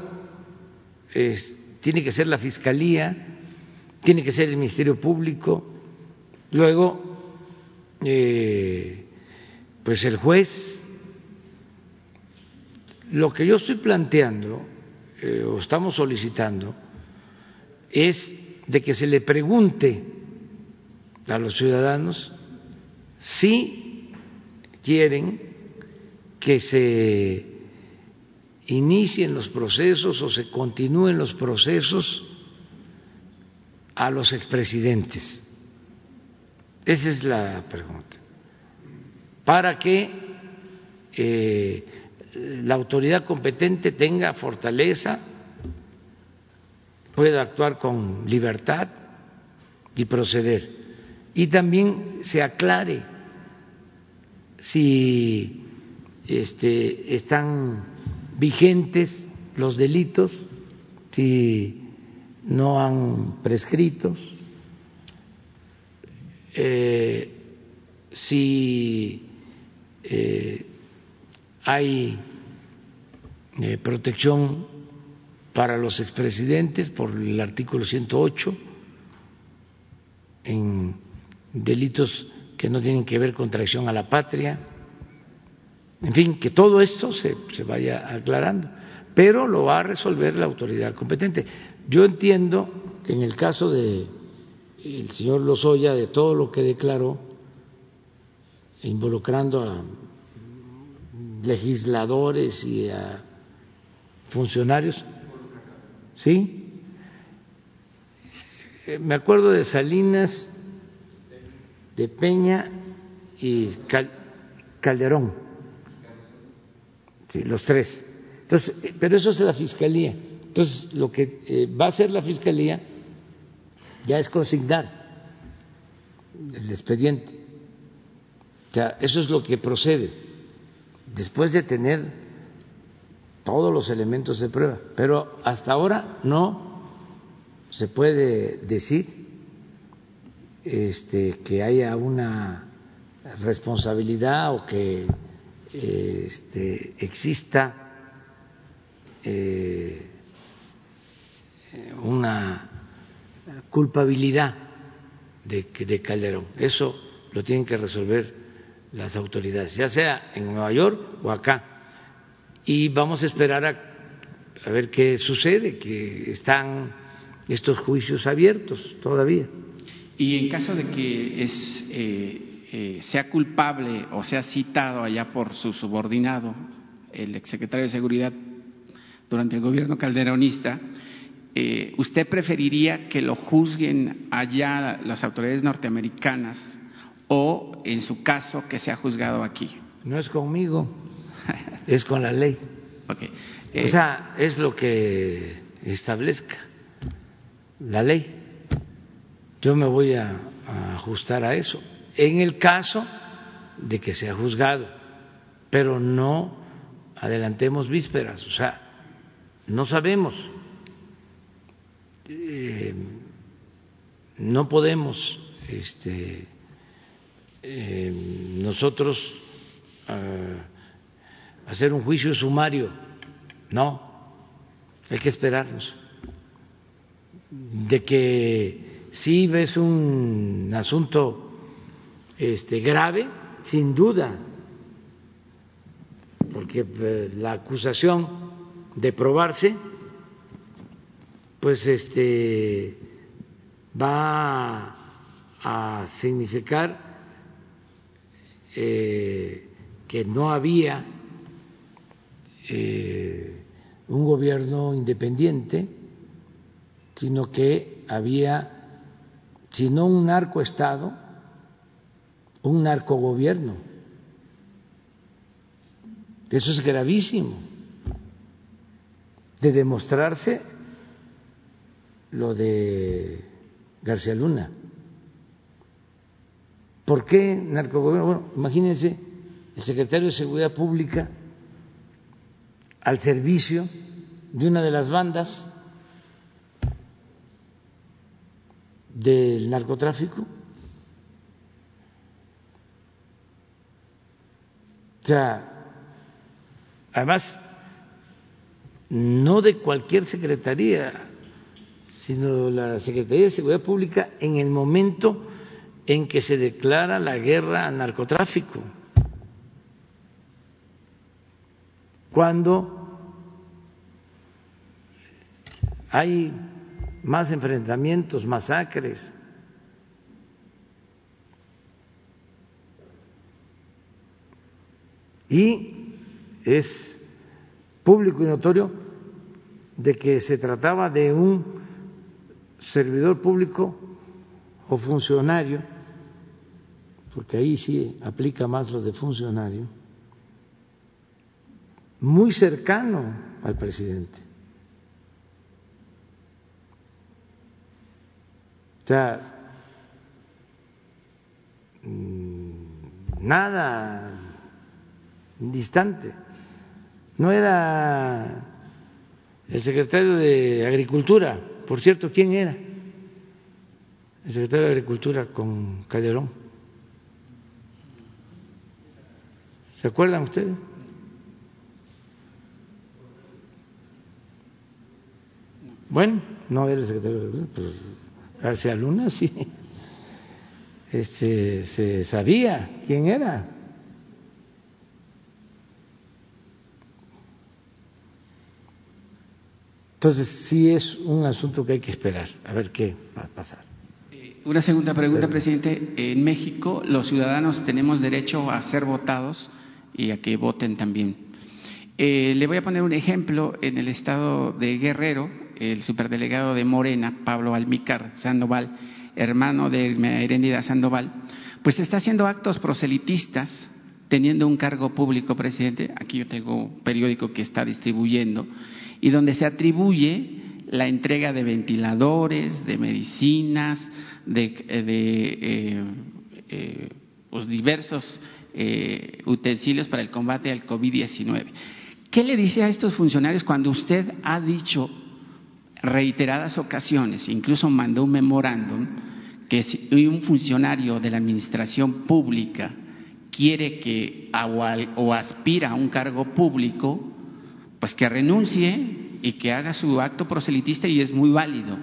tiene que ser la Fiscalía, tiene que ser el Ministerio Público, luego, eh, pues el juez lo que yo estoy planteando eh, o estamos solicitando es de que se le pregunte a los ciudadanos si quieren que se inicien los procesos o se continúen los procesos a los expresidentes. Esa es la pregunta. Para que eh, la autoridad competente tenga fortaleza, pueda actuar con libertad y proceder. Y también se aclare si este, están vigentes los delitos, si no han prescritos, eh, si eh, hay eh, protección para los expresidentes por el artículo 108 en delitos que no tienen que ver con traición a la patria. En fin, que todo esto se, se vaya aclarando, pero lo va a resolver la autoridad competente. Yo entiendo que en el caso de el señor Lozoya, de todo lo que declaró, involucrando a legisladores y a funcionarios, ¿sí? Eh, me acuerdo de Salinas, de Peña y Calderón, sí, los tres. Entonces, eh, pero eso es la fiscalía. Entonces, lo que eh, va a hacer la fiscalía ya es consignar el expediente. O sea, eso es lo que procede después de tener todos los elementos de prueba. Pero hasta ahora no se puede decir este, que haya una responsabilidad o que este, exista eh, una culpabilidad de, de Calderón. Eso lo tienen que resolver las autoridades, ya sea en Nueva York o acá. Y vamos a esperar a, a ver qué sucede, que están estos juicios abiertos todavía. Y en caso de que es, eh, eh, sea culpable o sea citado allá por su subordinado, el exsecretario de Seguridad, durante el gobierno calderonista, eh, ¿usted preferiría que lo juzguen allá las autoridades norteamericanas o, en su caso, que sea juzgado aquí? No es conmigo, es con la ley. Okay. o sea, es lo que establezca la ley. Yo me voy a, a ajustar a eso. En el caso de que sea juzgado, pero no adelantemos vísperas, o sea, no sabemos eh, no podemos este, eh, nosotros eh, hacer un juicio sumario, no, hay que esperarnos. De que si ves un asunto este, grave, sin duda, porque la acusación de probarse pues este va a significar eh, que no había eh, un gobierno independiente, sino que había, si no un narcoestado, un narcogobierno. Eso es gravísimo. De demostrarse lo de García Luna. ¿Por qué narcogobierno? Bueno, imagínense el secretario de Seguridad Pública al servicio de una de las bandas del narcotráfico. O sea, además, no de cualquier secretaría, sino la Secretaría de Seguridad Pública en el momento en que se declara la guerra al narcotráfico, cuando hay más enfrentamientos, masacres. Y es público y notorio de que se trataba de un servidor público o funcionario, porque ahí sí aplica más lo de funcionario, muy cercano al presidente. O sea, mm, nada distante. No era el secretario de Agricultura, por cierto, ¿quién era? El secretario de Agricultura con Calderón. ¿Se acuerdan ustedes? Bueno, no era el secretario de Recursos, pues García Luna sí. Este, se sabía quién era. Entonces sí es un asunto que hay que esperar, a ver qué va a pasar. Eh, una segunda pregunta, presidente. En México los ciudadanos tenemos derecho a ser votados y a que voten también. Eh, le voy a poner un ejemplo. En el estado de Guerrero, el superdelegado de Morena, Pablo Almícar Sandoval, hermano de Heréndida Sandoval, pues está haciendo actos proselitistas teniendo un cargo público, presidente. Aquí yo tengo un periódico que está distribuyendo y donde se atribuye la entrega de ventiladores, de medicinas, de, eh, eh, eh, pues diversos utensilios para el combate al COVID-19. ¿Qué le dice a estos funcionarios cuando usted ha dicho reiteradas ocasiones, incluso mandó un memorándum, que si un funcionario de la administración pública quiere que o aspira a un cargo público, pues que renuncie y que haga su acto proselitista y es muy válido.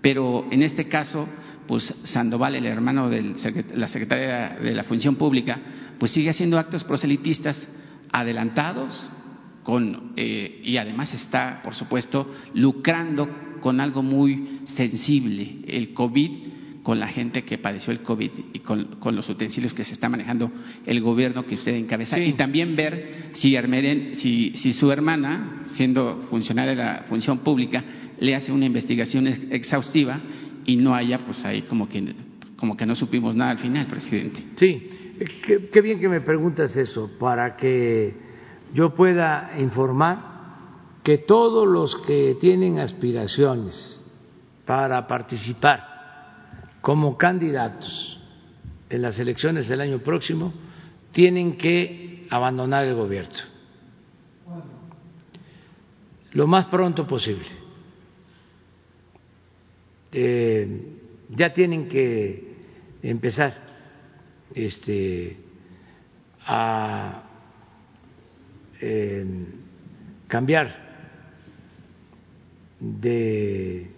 Pero en este caso, pues Sandoval, el hermano de la secretaria de la Función Pública, pues sigue haciendo actos proselitistas adelantados con, eh, y además está, por supuesto, lucrando con algo muy sensible, el COVID con la gente que padeció el COVID y con, los utensilios que se está manejando el gobierno que usted encabeza. Y también ver si, si, si, su hermana, siendo funcionaria de la función pública, le hace una investigación exhaustiva y no haya, pues ahí como que, como que no supimos nada al final, presidente. Sí, qué, bien que me preguntas eso, para que yo pueda informar que todos los que tienen aspiraciones para participar como candidatos en las elecciones del año próximo tienen que abandonar el gobierno lo más pronto posible. Eh, ya tienen que empezar este, a cambiar de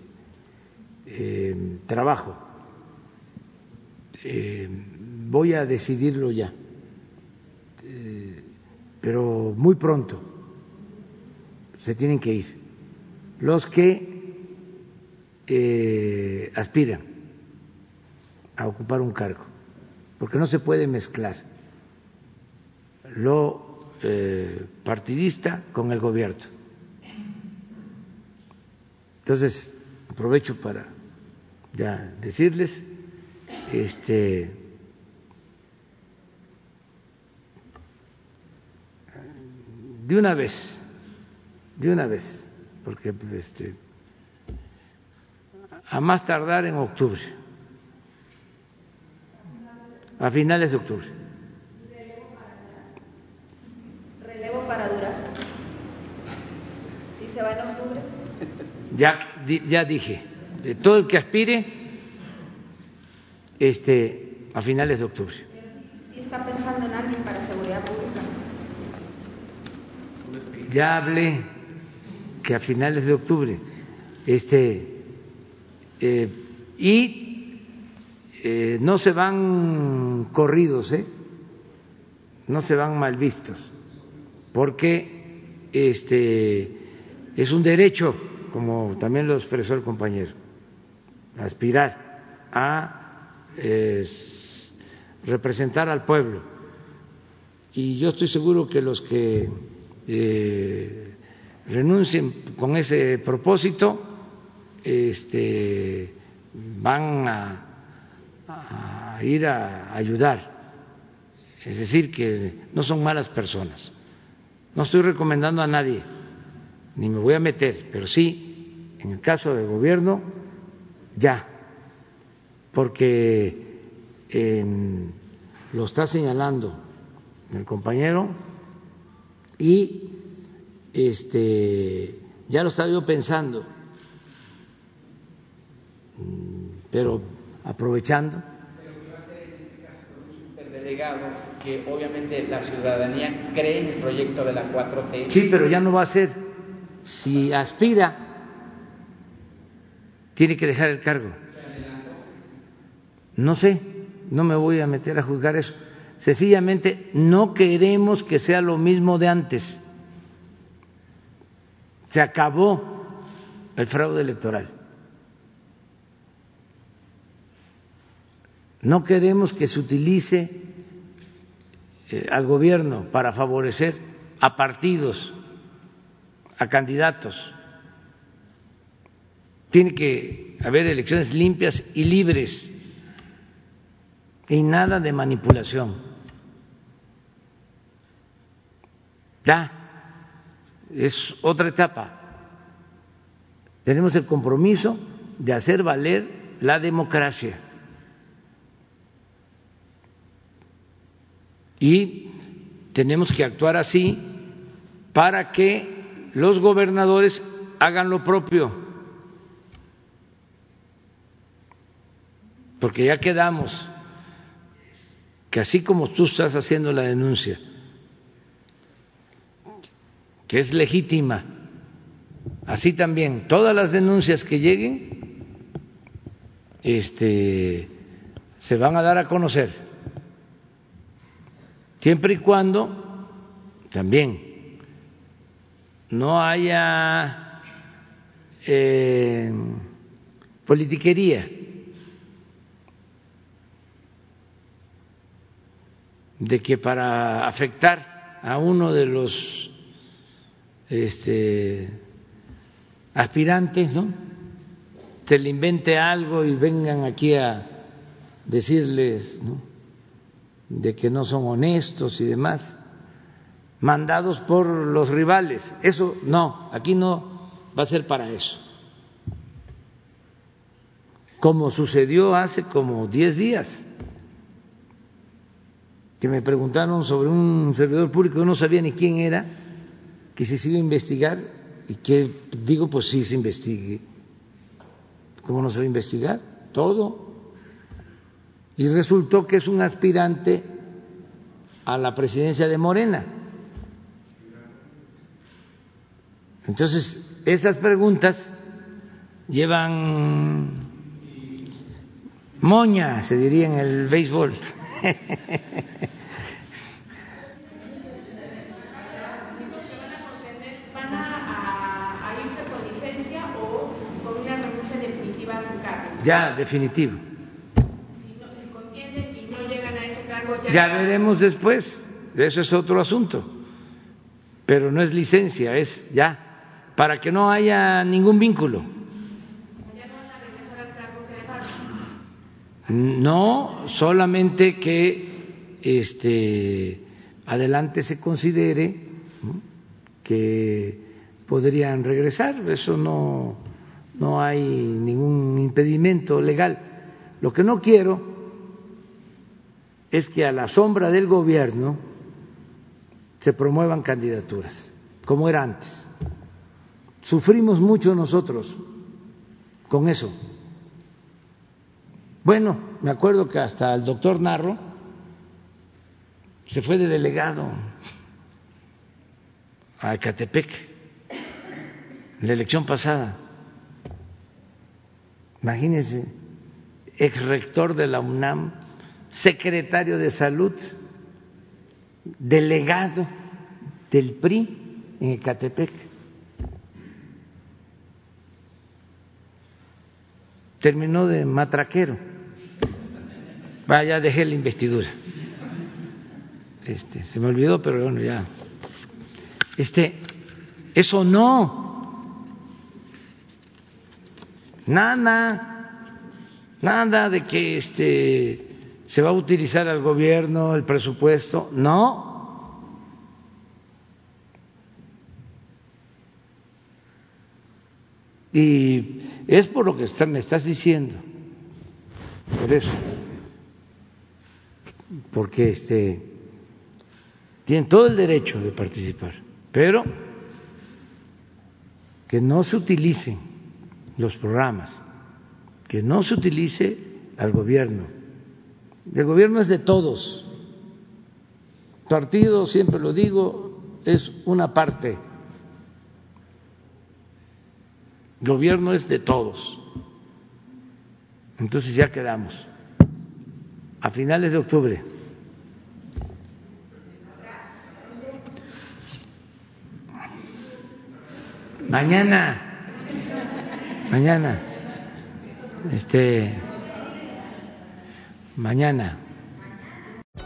eh, trabajo. Eh, voy a decidirlo ya, eh, pero muy pronto. Se tienen que ir. Los que eh, aspiran a ocupar un cargo, porque no se puede mezclar lo partidista con el gobierno. Entonces, aprovecho para ya decirles este de una vez, de una vez, porque este a más tardar en octubre, a finales de octubre. Relevo para Durazo. ¿Y se va en octubre? Ya, ya dije, de todo el que aspire este, a finales de octubre. ¿Y está pensando en alguien para seguridad pública? Ya hablé que a finales de octubre. Este, eh, y eh, no se van corridos, ¿eh? no se van mal vistos, porque este, es un derecho, como también lo expresó el compañero, aspirar a es representar al pueblo. Y yo estoy seguro que los que eh, renuncien con ese propósito este, van a, a ir a ayudar. Es decir, que no son malas personas. No estoy recomendando a nadie, ni me voy a meter, pero sí, en el caso del gobierno, ya porque lo está señalando el compañero y este ya lo estaba yo pensando, mm, pero aprovechando. Pero que va a ser en este caso con un superdelegado que obviamente la ciudadanía cree en el proyecto de la 4T. Sí, pero ya no va a ser. Si aspira tiene que dejar el cargo. No sé, no me voy a meter a juzgar eso. Sencillamente no queremos que sea lo mismo de antes. Se acabó el fraude electoral. No queremos que se utilice eh, al gobierno para favorecer a partidos, a candidatos. Tiene que haber elecciones limpias y libres y nada de manipulación. Ya, es otra etapa. Tenemos el compromiso de hacer valer la democracia. Y tenemos que actuar así para que los gobernadores hagan lo propio. Porque ya quedamos que así como tú estás haciendo la denuncia, que es legítima, así también todas las denuncias que lleguen este, se van a dar a conocer, siempre y cuando también no haya eh, politiquería de que para afectar a uno de los este, aspirantes, ¿no? Se le invente algo y vengan aquí a decirles ¿no? De que no son honestos y demás, mandados por los rivales. Eso no, aquí no va a ser para eso. Como sucedió hace como diez días que me preguntaron sobre un servidor público que no sabía ni quién era, que se iba a investigar y que digo, pues sí se investigue. ¿Cómo no se va a investigar? Todo. Y resultó que es un aspirante a la presidencia de Morena. Entonces, esas preguntas llevan moña, se diría en el béisbol. ¿Van a, ya, veremos después, eso es otro asunto. Pero no es licencia, es ya, para que no haya ningún vínculo. no solamente que este adelante se considere que podrían regresar, eso no, no hay ningún impedimento legal. Lo que no quiero es que a la sombra del gobierno se promuevan candidaturas, como era antes. Sufrimos mucho nosotros con eso. Bueno, me acuerdo que hasta el doctor Narro se fue de delegado a Ecatepec en la elección pasada. Imagínense, ex rector de la UNAM, secretario de salud, delegado del PRI en Ecatepec. Terminó de matraquero. Vaya, dejé la investidura. Este, se me olvidó, pero bueno, ya. Este, eso no. Nada, nada de que este se va a utilizar al gobierno el presupuesto, no. Y es por lo que me estás diciendo, por eso, porque este tienen todo el derecho de participar, pero que no se utilicen los programas, que no se utilice al gobierno. El gobierno es de todos. Partido, siempre lo digo, es una parte. Gobierno es de todos. Entonces ya quedamos. A finales de octubre. Mañana. Mañana. Este. Mañana.